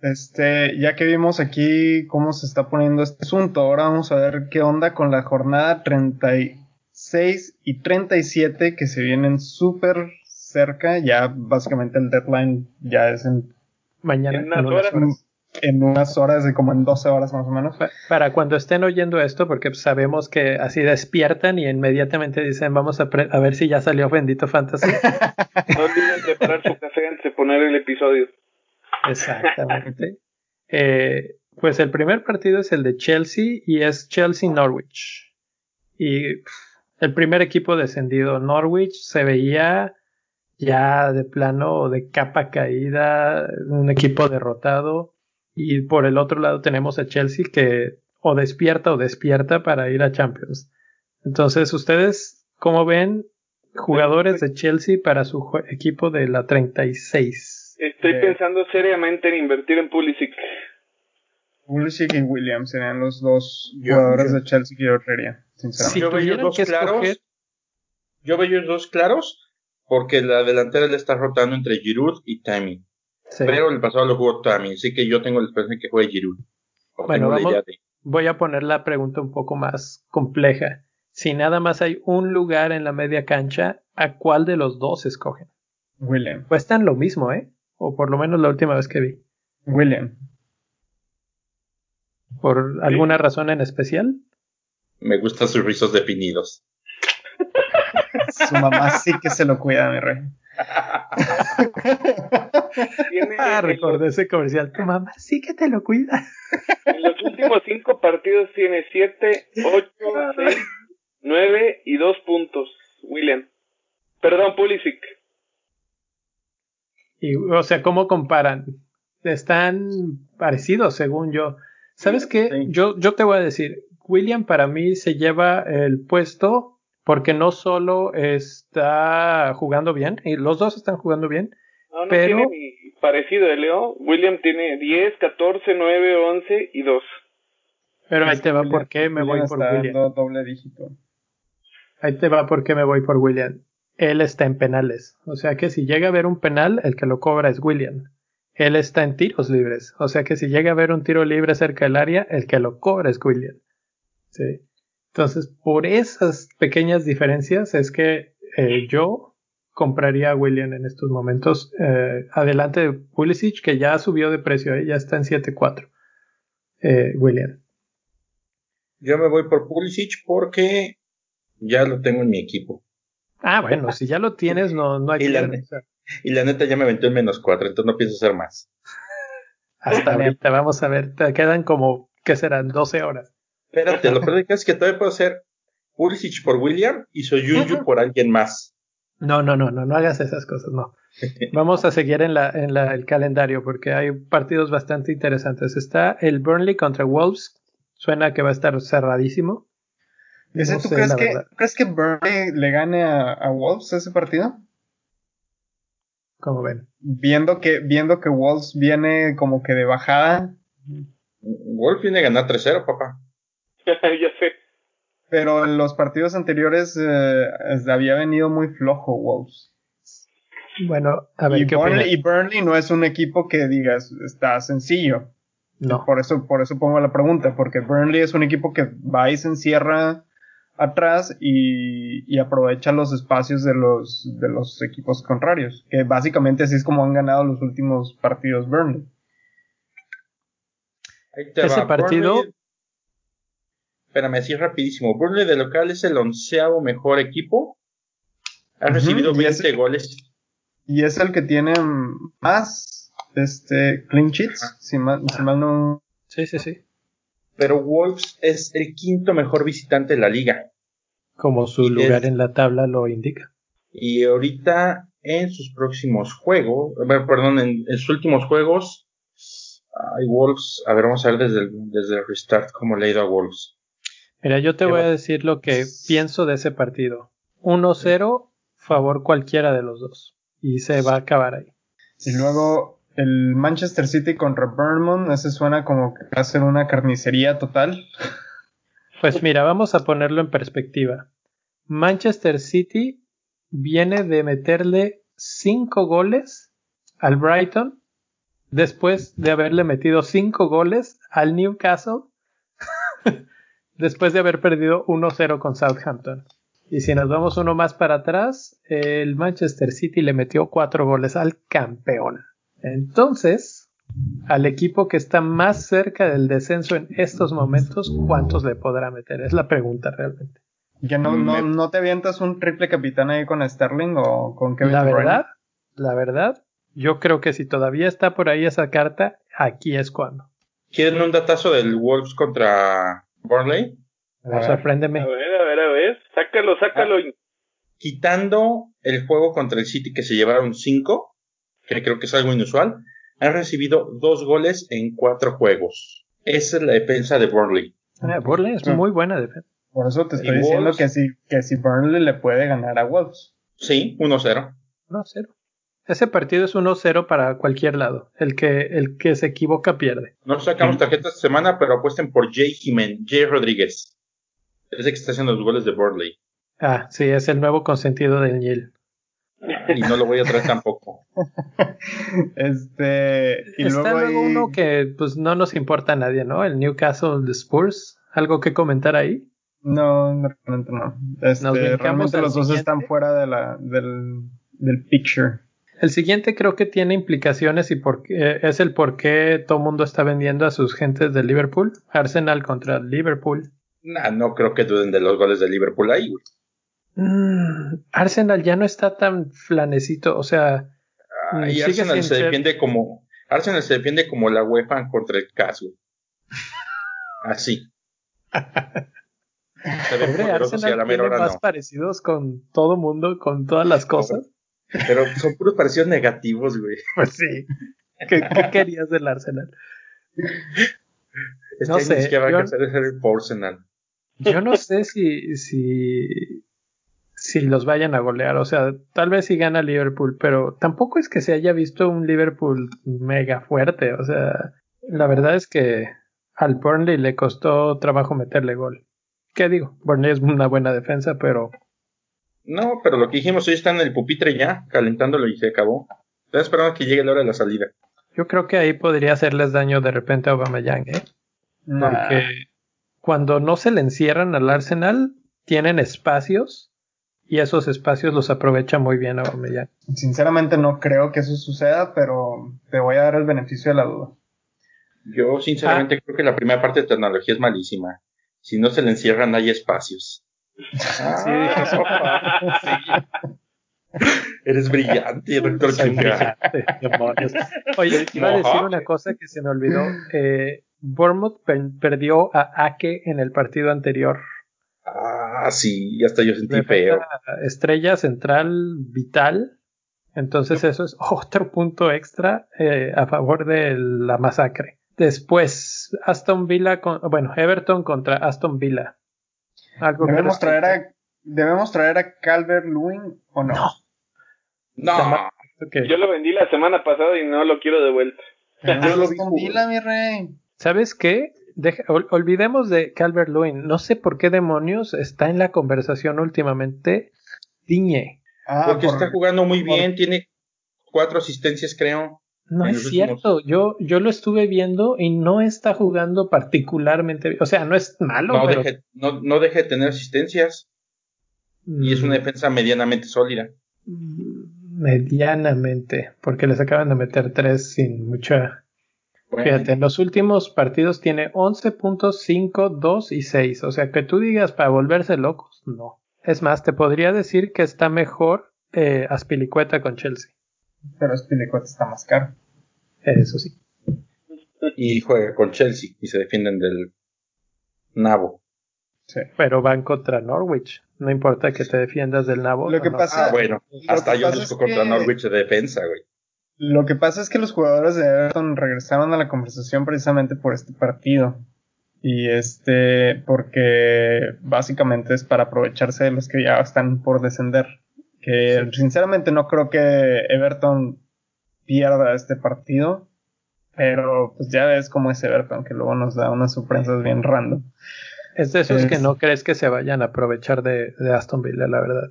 Este, ya que vimos aquí cómo se está poniendo este asunto, ahora vamos a ver qué onda con la jornada 36 y 37 que se vienen súper cerca, ya básicamente el deadline ya es en mañana. En unas horas. En unas horas, de como en 12 horas más o menos. Para cuando estén oyendo esto, porque sabemos que así despiertan y inmediatamente dicen, vamos a, a ver si ya salió Bendito Fantasy. [LAUGHS] no olviden preparar su café antes de poner el episodio. Exactamente. eh, pues el primer partido es el de Chelsea y es Chelsea-Norwich. Y pff, el primer equipo descendido, Norwich, se veía ya de plano de capa caída, un equipo derrotado. Y por el otro lado tenemos a Chelsea que o despierta o despierta para ir a Champions. Entonces, ¿ustedes cómo ven jugadores de Chelsea para su equipo de la 36? Estoy Eh. pensando seriamente en invertir en Pulisic. Pulisic y Williams serían los dos Yo- jugadores yo- de Chelsea que yo creería, sinceramente. Si yo veo dos que claros. escoger- Yo veo ellos dos claros porque la delantera le está rotando entre Giroud y Tammy. Sí. Pero el pasado lo jugó Tammy, así que yo tengo la esperanza de que juegue Giroud. Bueno, vamos- de- Voy a poner la pregunta un poco más compleja. Si nada más hay un lugar en la media cancha, ¿a cuál de los dos escogen? William. Cuestan lo mismo, ¿eh? O por lo menos la última vez que vi. William. ¿Por alguna razón en especial? Me gustan sus rizos definidos. [LAUGHS] Su mamá sí que se lo cuida, mi rey. Tiene Ah, en, recordé ese comercial. Tu mamá sí que te lo cuida. los, en los últimos cinco partidos tiene 7, 8, 6, 9 y 2 puntos. William. Perdón, Pulisic. Y, o sea, ¿cómo comparan? Están parecidos, según yo. ¿Sabes qué? Sí. Yo, yo te voy a decir, William para mí se lleva el puesto porque no solo está jugando bien, y los dos están jugando bien, No, no Pero- tiene ni parecido de Leo. William tiene 10, 14, 9, 11 y 2. pero ahí te va William- por qué me voy por está William. dando doble dígito. Ahí te va por qué me voy por William. Él está en penales. O sea que si llega a haber un penal, el que lo cobra es William. Él está en tiros libres. O sea que si llega a haber un tiro libre cerca del área, el que lo cobra es William. Sí. Entonces, por esas pequeñas diferencias es que eh, yo compraría a William en estos momentos. Eh, adelante de Pulisic, que ya subió de precio, eh, ya está en 7.4. Eh, William. Yo me voy por Pulisic porque ya lo tengo en mi equipo. Ah, bueno, si ya lo tienes, no, no hay Y la-. O sea, Y la neta ya me aventó en menos cuatro, entonces no pienso hacer más. Hasta [LAUGHS] ahorita, vamos a ver, te quedan como, ¿qué serán? 12 horas. Espérate, lo peor que es que todavía puedo hacer Pulisic por William y Soyuncu por alguien más. No, no, no, no, no hagas esas cosas, no. Vamos a seguir en, la, en la, el calendario porque hay partidos bastante interesantes. Está el Burnley contra Wolves, suena que va a estar cerradísimo. ¿Ese, No ¿tú sé, crees, que, crees que Burnley le gane a, a Wolves ese partido? Como ven. Viendo que, viendo que Wolves viene como que de bajada, Wolf viene a ganar 3-0, papá. [LAUGHS] ya sé. pero en los partidos anteriores eh, había venido muy flojo Wolves. Bueno, a ver, y, ¿qué Burnley, y Burnley no es un equipo que digas está sencillo. No, Por eso, por eso pongo la pregunta, porque Burnley es un equipo que va y se encierra atrás y, y aprovecha los espacios de los, de los equipos contrarios, que básicamente así es como han ganado los últimos partidos Burnley. Ahí te Ese va. partido- Burnley- Espérame, así rapidísimo. Burnley de local es el onceavo mejor equipo. Ha recibido 20 ese- goles. Y es el que tiene más este, clean sheets, si mal, si mal no... sí, sí, sí. Pero Wolves es el quinto mejor visitante de la liga. Como su Y lugar es- en la tabla lo indica. Y ahorita en sus próximos juegos, perdón, en, en sus últimos juegos, hay Wolves. A ver, vamos a ver desde el, desde el restart cómo le ha ido a Wolves. Mira, yo te voy a decir lo que pienso de ese partido. 1-0, favor cualquiera de los dos. Y se va a acabar ahí. Y luego el Manchester City contra Bournemouth, ese suena como que va a ser una carnicería total. Pues mira, vamos a ponerlo en perspectiva. Manchester City viene de meterle 5 goles al Brighton después de haberle metido 5 goles al Newcastle [LAUGHS] después de haber perdido 1-0 con Southampton. Y si nos vamos uno más para atrás, el Manchester City le metió cuatro goles al campeón. Entonces, al equipo que está más cerca del descenso en estos momentos, ¿cuántos le podrá meter? Es la pregunta realmente. ¿Ya no, no, no te avientas un triple capitán ahí con Sterling o con Kevin La verdad, la verdad, yo creo que si todavía está por ahí esa carta, aquí es cuando. ¿Quieren un datazo del Wolves contra Burnley? sorpréndeme. A ver, a ver, a ver. Sácalo, sácalo. Ah, quitando el juego contra el City que se llevaron 5, que creo que es algo inusual, han recibido dos goles en cuatro juegos. Esa es la defensa de Burnley. Ah, Burnley es muy buena defensa. Por eso te estoy diciendo que si, que si Burnley le puede ganar a Wolves. Sí, 1-0. 1-0. Ese partido es 1-0 para cualquier lado. El que, el que se equivoca pierde. No sacamos tarjetas esta semana, pero apuesten por Jay Jiménez, Jay Rodríguez. Es el que está haciendo los goles de Burnley. Ah, sí, es el nuevo consentido del Niel. Y no lo voy a traer tampoco. [LAUGHS] este. Y Está luego, uno que pues no nos importa a nadie, ¿no? El Newcastle de Spurs. ¿Algo que comentar ahí? No, realmente no. Este, realmente los dos están fuera de la, del, del picture. El siguiente creo que tiene implicaciones y por, es el por qué todo el mundo está vendiendo a sus gentes de Liverpool. Arsenal contra Liverpool. Nah, no creo que duden de los goles de Liverpool ahí, mm, Arsenal ya no está tan flanecito, o sea. y Arsenal se defiende como. Arsenal se defiende como la UEFA contra el caso. Así. Pobre Arsenal tiene más parecidos con todo mundo, con todas las cosas. Pero son puros parecidos negativos, güey. [LAUGHS] Pues sí. ¿Qué, [LAUGHS] querías del Arsenal? no sé. Que va a hacer el Arsenal. Yo no sé si, si, si los vayan a golear. O sea, tal vez si gana Liverpool, pero tampoco es que se haya visto un Liverpool mega fuerte. O sea, la verdad es que al Burnley le costó trabajo meterle gol. ¿Qué digo? Burnley es una buena defensa, pero no, pero lo que dijimos hoy está en el pupitre ya, calentándolo y se acabó. Estoy esperando que llegue la hora de la salida. Yo creo que ahí podría hacerles daño de repente a Aubameyang, ¿eh? Porque cuando no se le encierran al Arsenal, tienen espacios y esos espacios los aprovecha muy bien Aubameyang. Sinceramente no creo que eso suceda, pero te voy a dar el beneficio de la duda. Yo sinceramente ah. creo que la primera parte de tecnología es malísima. Si no se le encierran hay espacios. Eres brillante, doctor Oye, [LAUGHS] iba a decir una cosa que se me olvidó. Eh, Bournemouth perdió a Ake en el partido anterior. Ah, sí, hasta yo sentí feo. Estrella central vital. Entonces eso es otro punto extra eh, a favor de la masacre. Después, Aston Villa, con, bueno, Everton contra Aston Villa debemos, traer a, ¿Debemos traer a Calvert Lewin o no? No. Yo lo vendí la semana pasada y no lo quiero de vuelta. Yo lo mi rey. ¿Sabes qué? olvidemos de Calvert Lewin. No sé por qué demonios está en la conversación últimamente. Diñe. Ah, Porque está jugando muy bien, tiene cuatro asistencias, creo. No es cierto, yo, yo lo estuve viendo y no está jugando particularmente bien. O sea, no es malo. No, pero... deje, no, deje de tener asistencias. Y es una mm. defensa medianamente sólida. Mm, medianamente, porque les acaban de meter tres sin mucha. Fíjate, en los últimos partidos tiene 11 puntos, 5, 2 y 6. O sea, que tú digas para volverse locos, no. Es más, te podría decir que está mejor eh, Aspilicueta con Chelsea. Pero Aspilicueta está más caro. Eso sí. Y juega con Chelsea y se defienden del nabo. Sí. Pero van contra Norwich. No importa que te defiendas del nabo. Lo que pasa, ah, bueno, hasta yo contra Norwich de defensa, güey. Lo que pasa es que los jugadores de Everton regresaron a la conversación precisamente por este partido. Y este, porque básicamente es para aprovecharse de los que ya están por descender. Que sinceramente no creo que Everton pierda este partido. Pero pues ya ves cómo es Everton, que luego nos da unas sorpresas bien random. Es de esos que no crees que se vayan a aprovechar de, Aston Villa, la verdad.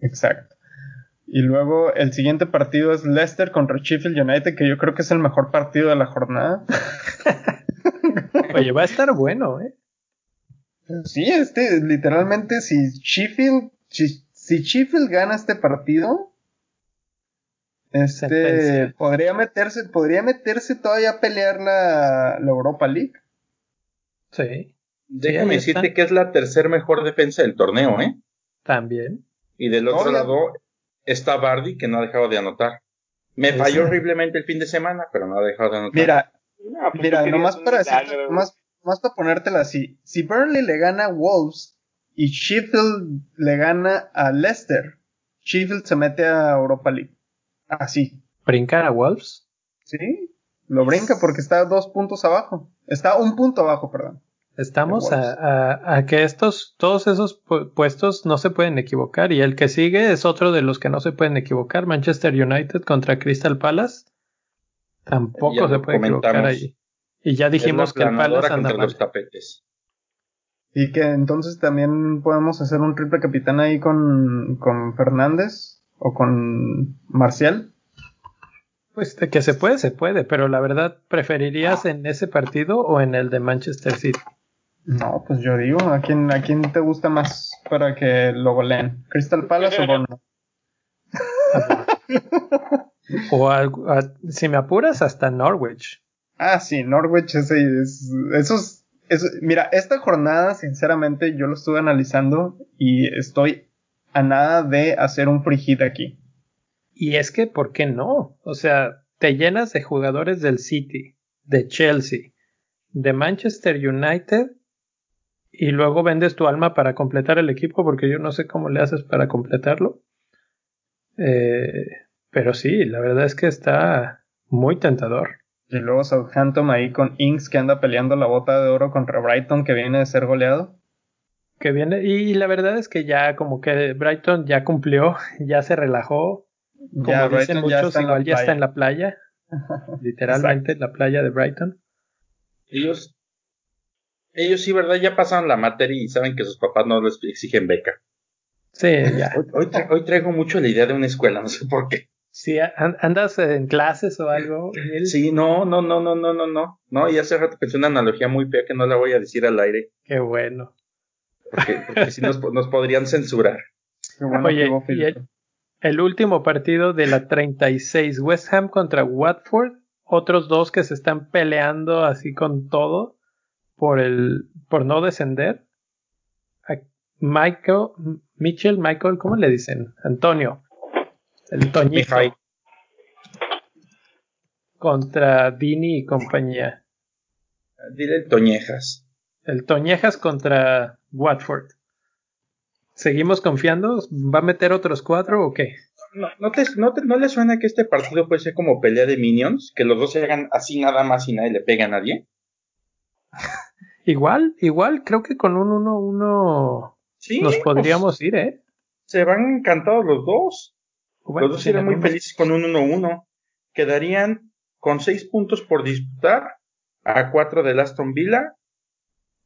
Exacto. Y luego el siguiente partido es Leicester contra Sheffield United, que yo creo que es el mejor partido de la jornada. [LAUGHS] Oye, va a estar bueno, ¿eh? Sí, este, literalmente, si Sheffield, si, Sheffield gana este partido, este, podría meterse, podría meterse todavía a pelear la, la Europa League. Sí. Déjame decirte que es la tercer mejor defensa del torneo, ¿eh? También. Y del otro lado está Bardi, que no ha dejado de anotar. Me falló horriblemente el fin de semana, pero no ha dejado de anotar. Mira, pues mira, nomás para, decir, más, más para ponértela así. Si Burnley le gana a Wolves y Sheffield le gana a Leicester, Sheffield se mete a Europa League. Así. ¿Brincar a Wolves? Sí, lo brinca porque está dos puntos abajo. Está un punto abajo, perdón. Estamos a, a, que estos, todos esos puestos no se pueden equivocar y el que sigue es otro de los que no se pueden equivocar. Manchester United contra Crystal Palace. Tampoco se puede equivocar ahí. Y ya dijimos que el Palace anda los tapetes. Y que entonces también podemos hacer un triple capitán ahí con, con Fernández o con Marcial. Pues de que se puede, se puede, pero la verdad, ¿preferirías en ese partido o en el de Manchester City? No, pues yo digo, ¿a quién, a quién te gusta más para que lo goleen? ¿Crystal Palace o Bournemouth? [LAUGHS] o si me apuras, hasta Norwich. Ah, sí, Norwich es, esos, mira, esta jornada, sinceramente, yo lo estuve analizando y estoy a nada de hacer un free aquí. Y es que, ¿por qué no? O sea, te llenas de jugadores del City, de Chelsea, de Manchester United y luego vendes tu alma para completar el equipo porque yo no sé cómo le haces para completarlo. Eh, pero sí, la verdad es que está muy tentador. Y luego Southampton ahí con Inks que anda peleando la bota de oro contra Brighton que viene de ser goleado. Que viene, y la verdad es que ya como que Brighton ya cumplió, [LAUGHS] ya se relajó. Como ya, dicen muchos, igual ya está en la playa. [LAUGHS] literalmente en la playa de Brighton. Ellos ellos sí, ¿verdad? Ya pasaron la materia y saben que sus papás no les exigen beca. Sí, ya. Hoy, traigo mucho la idea de una escuela, no sé por qué. Sí, andas en clases o algo. Sí, no, no, no, no, no, no, no. No, y hace rato pensé una analogía muy fea que no la voy a decir al aire. Qué bueno. Porque, si nos, nos, podrían censurar. Oye, y el, el, último partido de la 36, West Ham contra Watford, otros dos que se están peleando así con todo por el por no descender. Michael, Mitchell, Michael, ¿cómo le dicen? Antonio. El Toñito. Contra Dini y compañía. Dile el Toñejas. El Toñejas contra Watford. ¿Seguimos confiando? ¿Va a meter otros cuatro o qué? No, no, te, no, ¿No le suena que este partido puede ser como pelea de minions? Que los dos se hagan así nada más y nadie le pega a nadie. [LAUGHS] Igual, igual, creo que con un 1-1 nos podríamos ir, ¿eh? Se van encantados los dos. Los dos serían muy felices con un 1-1. Quedarían con 6 puntos por disputar a 4 de Aston Villa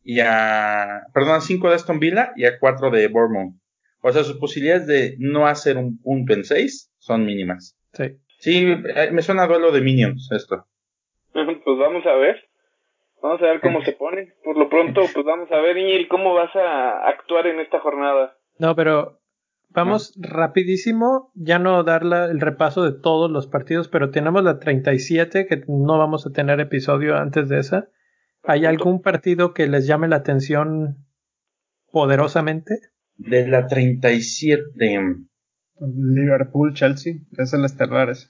y a. Perdón, a 5 de Aston Villa y a 4 de Bournemouth. O sea, sus posibilidades de no hacer un punto en 6 son mínimas. Sí. Sí, eh, me suena a duelo de Minions esto. [LAUGHS] Pues vamos a ver. Vamos a ver cómo se pone. Por lo pronto, pues vamos a ver, Iñil, cómo vas a actuar en esta jornada. No, pero vamos rapidísimo, ya no dar el repaso de todos los partidos, pero tenemos la 37, que no vamos a tener episodio antes de esa. ¿Hay algún partido que les llame la atención poderosamente? De la 37. Liverpool, Chelsea, es el estelar ese.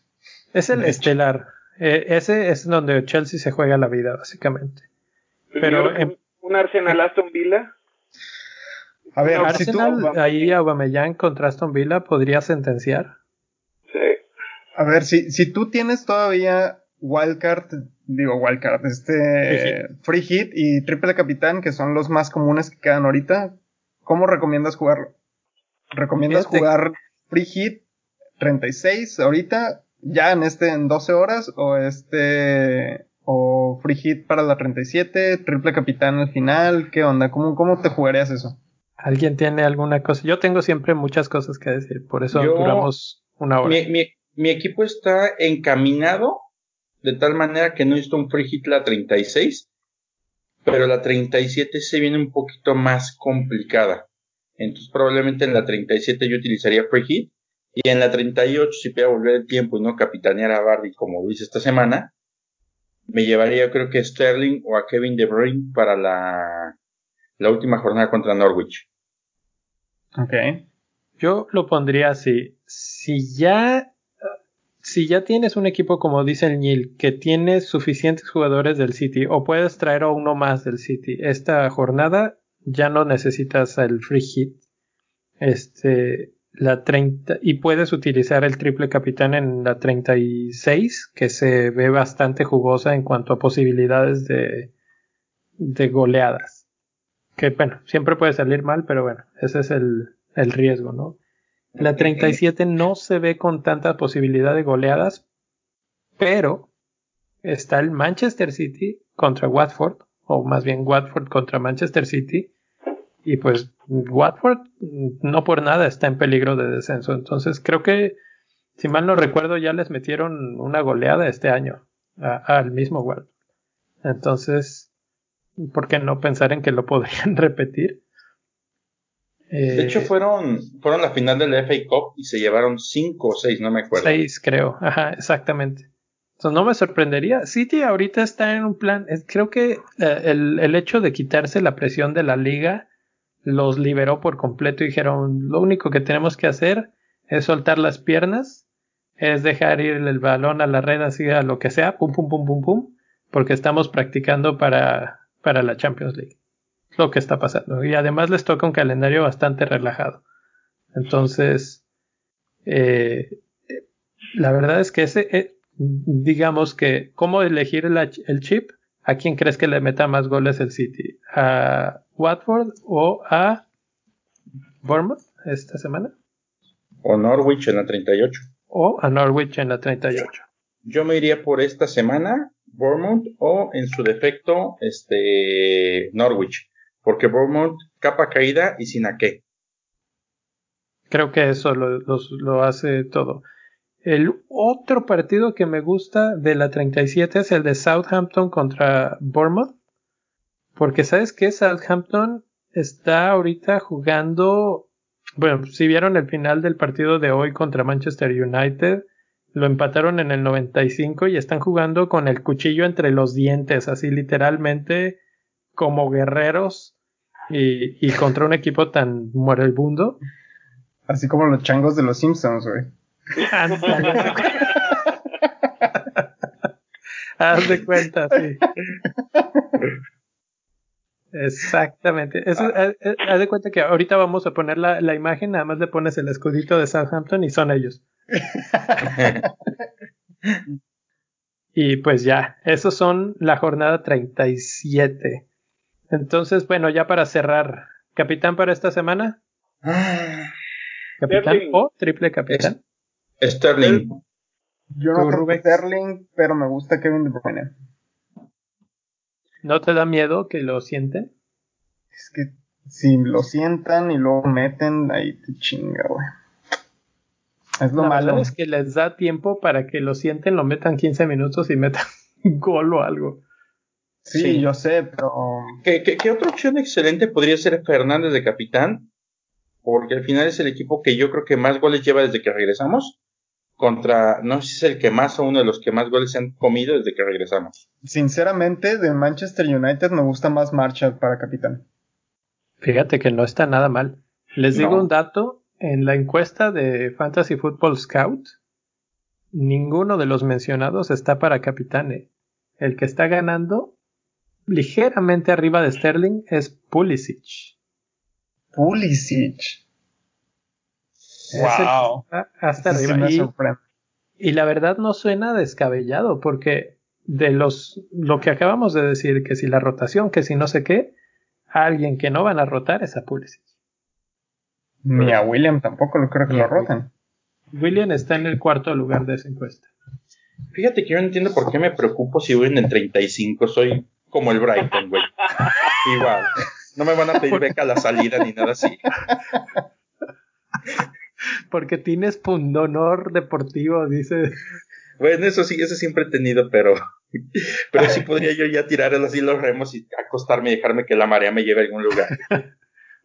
Es el estelar. Eh, ese es donde Chelsea se juega la vida, básicamente. Pero un Arsenal Aston Villa. A ver, Arsenal, ahí Aubameyang contra Aston Villa podría sentenciar. Sí. A ver, si, si tú tienes todavía Wildcard, digo Wildcard, este Free Hit y Triple Capitán, que son los más comunes que quedan ahorita, ¿cómo recomiendas jugarlo? ¿Recomiendas jugar Free Hit 36 ahorita ya en este en 12 horas o este o free hit para la 37, triple capitán al final, ¿qué onda? ¿Cómo, cómo te jugarías eso? ¿Alguien tiene alguna cosa? Yo tengo siempre muchas cosas que decir, por eso duramos una hora. Mi, mi, equipo está encaminado de tal manera que no necesito un free hit la 36, pero la 37 se viene un poquito más complicada. Entonces probablemente en la 37 yo utilizaría Free Hit y en la 38 si pudiera volver el tiempo y no capitanear a Barry como lo hice esta semana, me llevaría creo que a Sterling o a Kevin De Bruyne para la, la última jornada contra Norwich. Ok. Yo lo pondría así. Si ya si ya tienes un equipo como dice el Nil, que tiene suficientes jugadores del City, o puedes traer a uno más del City, esta jornada ya no necesitas el free hit. Este, la 30, y puedes utilizar el triple capitán en la 36, que se ve bastante jugosa en cuanto a posibilidades de, de goleadas. Que bueno, siempre puede salir mal, pero bueno, ese es el, el riesgo, ¿no? La 37 no se ve con tanta posibilidad de goleadas, pero está el Manchester City contra Watford, o más bien Watford contra Manchester City, y pues Watford no por nada está en peligro de descenso. Entonces creo que, si mal no recuerdo, ya les metieron una goleada este año al mismo Watford. Entonces, ¿por qué no pensar en que lo podrían [LAUGHS] repetir? de hecho, eh, fueron, fueron la final de la FA Cup y se llevaron 5 o 6, no me acuerdo. 6, creo. Ajá, exactamente. Entonces, no me sorprendería. City ahorita está en un plan. Creo que eh, el, el, hecho de quitarse la presión de la liga los liberó por completo y dijeron: Lo único que tenemos que hacer es soltar las piernas, es dejar ir el balón a la red, así a lo que sea, pum, pum, pum, pum, pum, porque estamos practicando para, para la Champions League lo que está pasando. Y además les toca un calendario bastante relajado. Entonces, eh, la verdad es que ese, eh, digamos que, ¿cómo elegir el, chip? ¿A quién crees que le meta más goles el City? ¿A Watford o a Bournemouth esta semana? O Norwich en la 38. O a Norwich en la 38. Yo me iría por esta semana, Bournemouth o en su defecto, este, Norwich porque Bournemouth capa caída y sin a qué. Creo que eso lo, hace todo. El otro partido que me gusta de la 37 es el de Southampton contra Bournemouth. Porque sabes que Southampton está ahorita jugando. Bueno, si vieron el final del partido de hoy contra Manchester United, lo empataron en el 95 y están jugando con el cuchillo entre los dientes, así literalmente como guerreros y, contra un equipo tan muerebundo. Así como los changos de los Simpsons, güey. Haz de cuenta, sí. Exactamente. haz, de cuenta que ahorita vamos a poner la, la, imagen, nada más le pones el escudito de Southampton y son ellos. Y pues ya, esos son la jornada 37. Entonces, bueno, ya para cerrar, ¿capitán para esta semana? ¿Capitán o triple capitán? Sterling. Yo no tengo Sterling, pero me gusta Kevin De Bruyne. ¿No te da miedo que lo sienten? Es que si lo sientan y luego meten, ahí te chinga, güey. Es lo malo. es que les da tiempo para que lo sienten, lo metan 15 minutos y metan [LAUGHS] gol o algo. Sí, yo sé, pero... ¿Qué, ¿Qué, otra opción excelente podría ser Fernández de capitán? Porque al final es el equipo que yo creo que más goles lleva desde que regresamos. Contra, no sé si es el que más o uno de los que más goles se han comido desde que regresamos. Sinceramente, de Manchester United me gusta más Marshall para capitán. Fíjate que no está nada mal. Les digo un dato. En la encuesta de Fantasy Football Scout, ninguno de los mencionados está para capitán. ¿eh? El que está ganando ligeramente arriba de Sterling es Pulisic. Pulisic. Wow. Hasta arriba. y, la verdad no suena descabellado porque de los lo que acabamos de decir que si la rotación, que si no sé qué, alguien que no van a rotar es a Pulisic. Ni a William tampoco lo creo que lo roten. William está en el cuarto lugar de esa encuesta. Fíjate que yo no entiendo por qué me preocupo si voy en el 35. Soy como el Brighton, güey. [LAUGHS] Igual. No me van a pedir beca a la salida ni nada así. Porque tienes pundonor deportivo, dice. Bueno, eso sí, eso siempre he tenido, pero Pero sí podría yo ya tirar así los remos y acostarme y dejarme que la marea me lleve a algún lugar.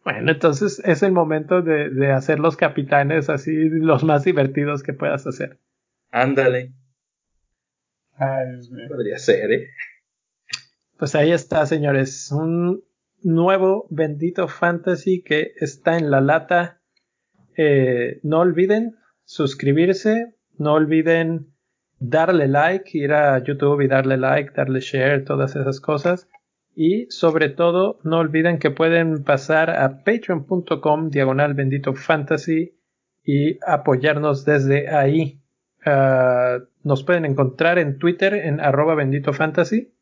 Bueno, entonces es el momento de, de hacer los capitanes así, los más divertidos que puedas hacer. Ándale. Ay, Podría ser, ¿eh? Pues ahí está, señores. Un nuevo bendito fantasy que está en la lata. Eh, no olviden suscribirse. No olviden darle like, ir a YouTube y darle like, darle share, todas esas cosas. Y sobre todo, no olviden que pueden pasar a patreon.com diagonal bendito fantasy y apoyarnos desde ahí. Ah, nos pueden encontrar en Twitter en arroba bendito fantasy.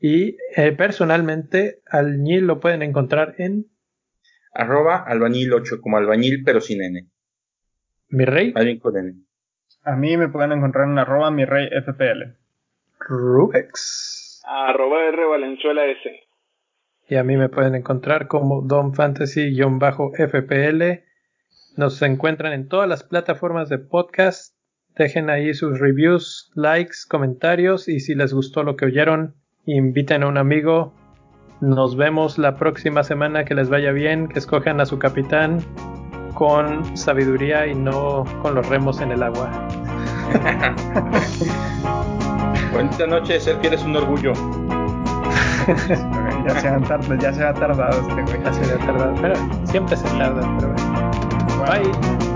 Y eh, personalmente al Ñil lo pueden encontrar en arroba albañil 8 como albañil pero sin N. Mi rey. con N. A mí me pueden encontrar en arroba mi rey FPL. Rubex. Arroba R Valenzuela S. Y a mí me pueden encontrar como Don Fantasy-FPL. Nos encuentran en todas las plataformas de podcast. Dejen ahí sus reviews, likes, comentarios y si les gustó lo que oyeron, inviten a un amigo. Nos vemos la próxima semana. Que les vaya bien, que escojan a su capitán con sabiduría y no con los remos en el agua. [LAUGHS] Bonita noche, ser que eres un orgullo. [LAUGHS] ya, se han tardado, ya se ha tardado este güey. Ya se ha tardado, pero siempre se tarda, pero bueno. Bye.